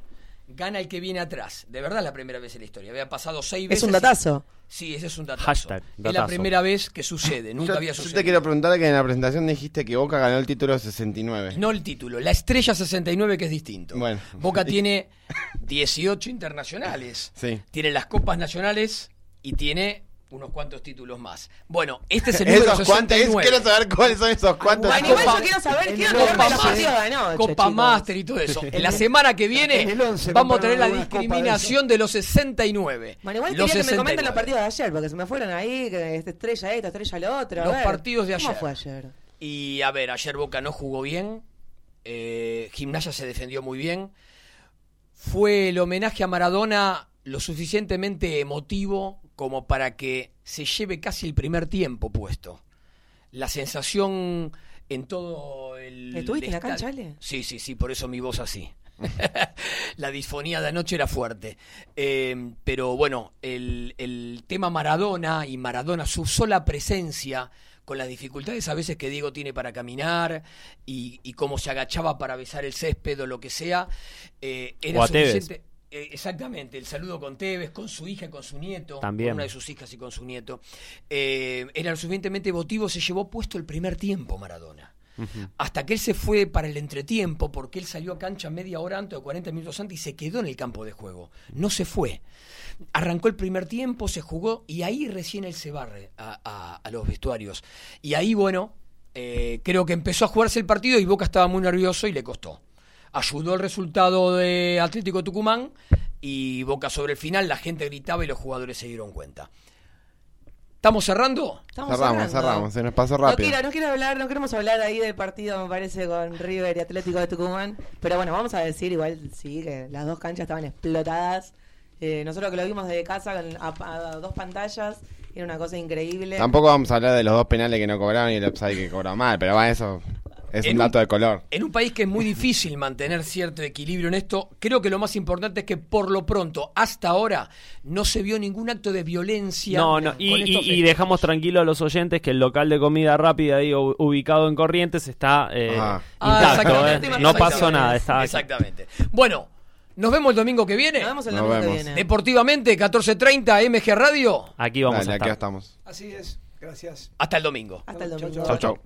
gana el que viene atrás. De verdad es la primera vez en la historia. Había pasado seis Es veces. un datazo. Sí, ese es un datazo. Hashtag, Es la primera vez que sucede. Nunca yo, había yo sucedido. te quiero preguntar que en la presentación dijiste que Boca ganó el título 69. No el título, la estrella 69 que es distinto. Bueno. Boca [laughs] tiene 18 internacionales. Sí. Tiene las copas nacionales y tiene unos cuantos títulos más. Bueno, este es [laughs] el número Esos cuantos, 69. quiero saber cuáles son esos cuantos. Bueno, igual yo quiero saber, quiero Copa Más- partidos de anoche, Copa chicos. Master y todo eso. En la semana que viene En el 11 vamos a tener la de discriminación de los 69. Bueno, igual los quería que me comenten 69. los partidos de ayer, porque se me fueron ahí, que esta estrella esto, estrella lo otro. a Los ver, partidos de ¿Cómo ayer. fue ayer? Y a ver, ayer Boca no jugó bien. eh, Gimnasia se defendió muy bien. Fue el homenaje a Maradona lo suficientemente emotivo como para que se lleve casi el primer tiempo puesto. La sensación en todo el. ¿Estuviste en la estadio- cancha, Ale? Sí, sí, sí, por eso mi voz así. [laughs] la disfonía de anoche era fuerte. Eh, pero bueno, el, el tema Maradona y Maradona, su sola presencia, con las dificultades a veces que Diego tiene para caminar y, y cómo se agachaba para besar el césped o lo que sea, eh, era O suficiente. Eh, exactamente, el saludo con Tevez, con su hija y con su nieto, También. con una de sus hijas y con su nieto, eh, era lo suficientemente emotivo, se llevó puesto el primer tiempo Maradona hasta que él se fue para el entretiempo, porque él salió a cancha media hora antes o 40 minutos antes y se quedó en el campo de juego. No se fue. Arrancó el primer tiempo, se jugó y ahí recién él se barre a, a- a los vestuarios. Y ahí, bueno, eh, creo que empezó a jugarse el partido y Boca estaba muy nervioso y le costó. Ayudó el resultado de Atlético Tucumán y Boca sobre el final, la gente gritaba y los jugadores se dieron cuenta. ¿Estamos cerrando? Estamos cerramos, cerrando. cerramos, se nos pasó No rápido. quiero, no quiero hablar, no queremos hablar ahí del partido, me parece, con River y Atlético de Tucumán. Pero bueno, vamos a decir igual, sí, que las dos canchas estaban explotadas. Eh, nosotros que lo vimos desde casa con- a, a dos pantallas, era una cosa increíble. Tampoco vamos a hablar de los dos penales que no cobraron y el upside que cobró mal, pero va, eso es En un un- dato de color. En un país que es muy difícil mantener cierto equilibrio en esto, creo que lo más importante es que por lo pronto, hasta ahora, no se vio ningún acto de violencia. No, no, y, dejamos tranquilo a los oyentes que el local de comida rápida ahí ubicado en Corrientes está eh, Ah, intacto, exactamente, eh. no pasó nada. Está Exactamente. Bueno, nos vemos el domingo que viene. Nos vemos el Nos domingo que viene. Deportivamente, 14.30, MG Radio. Aquí vamos Dale, a aquí estar. estamos. Así es. Gracias. Hasta el domingo. Hasta el Chau, domingo. Chau, chau.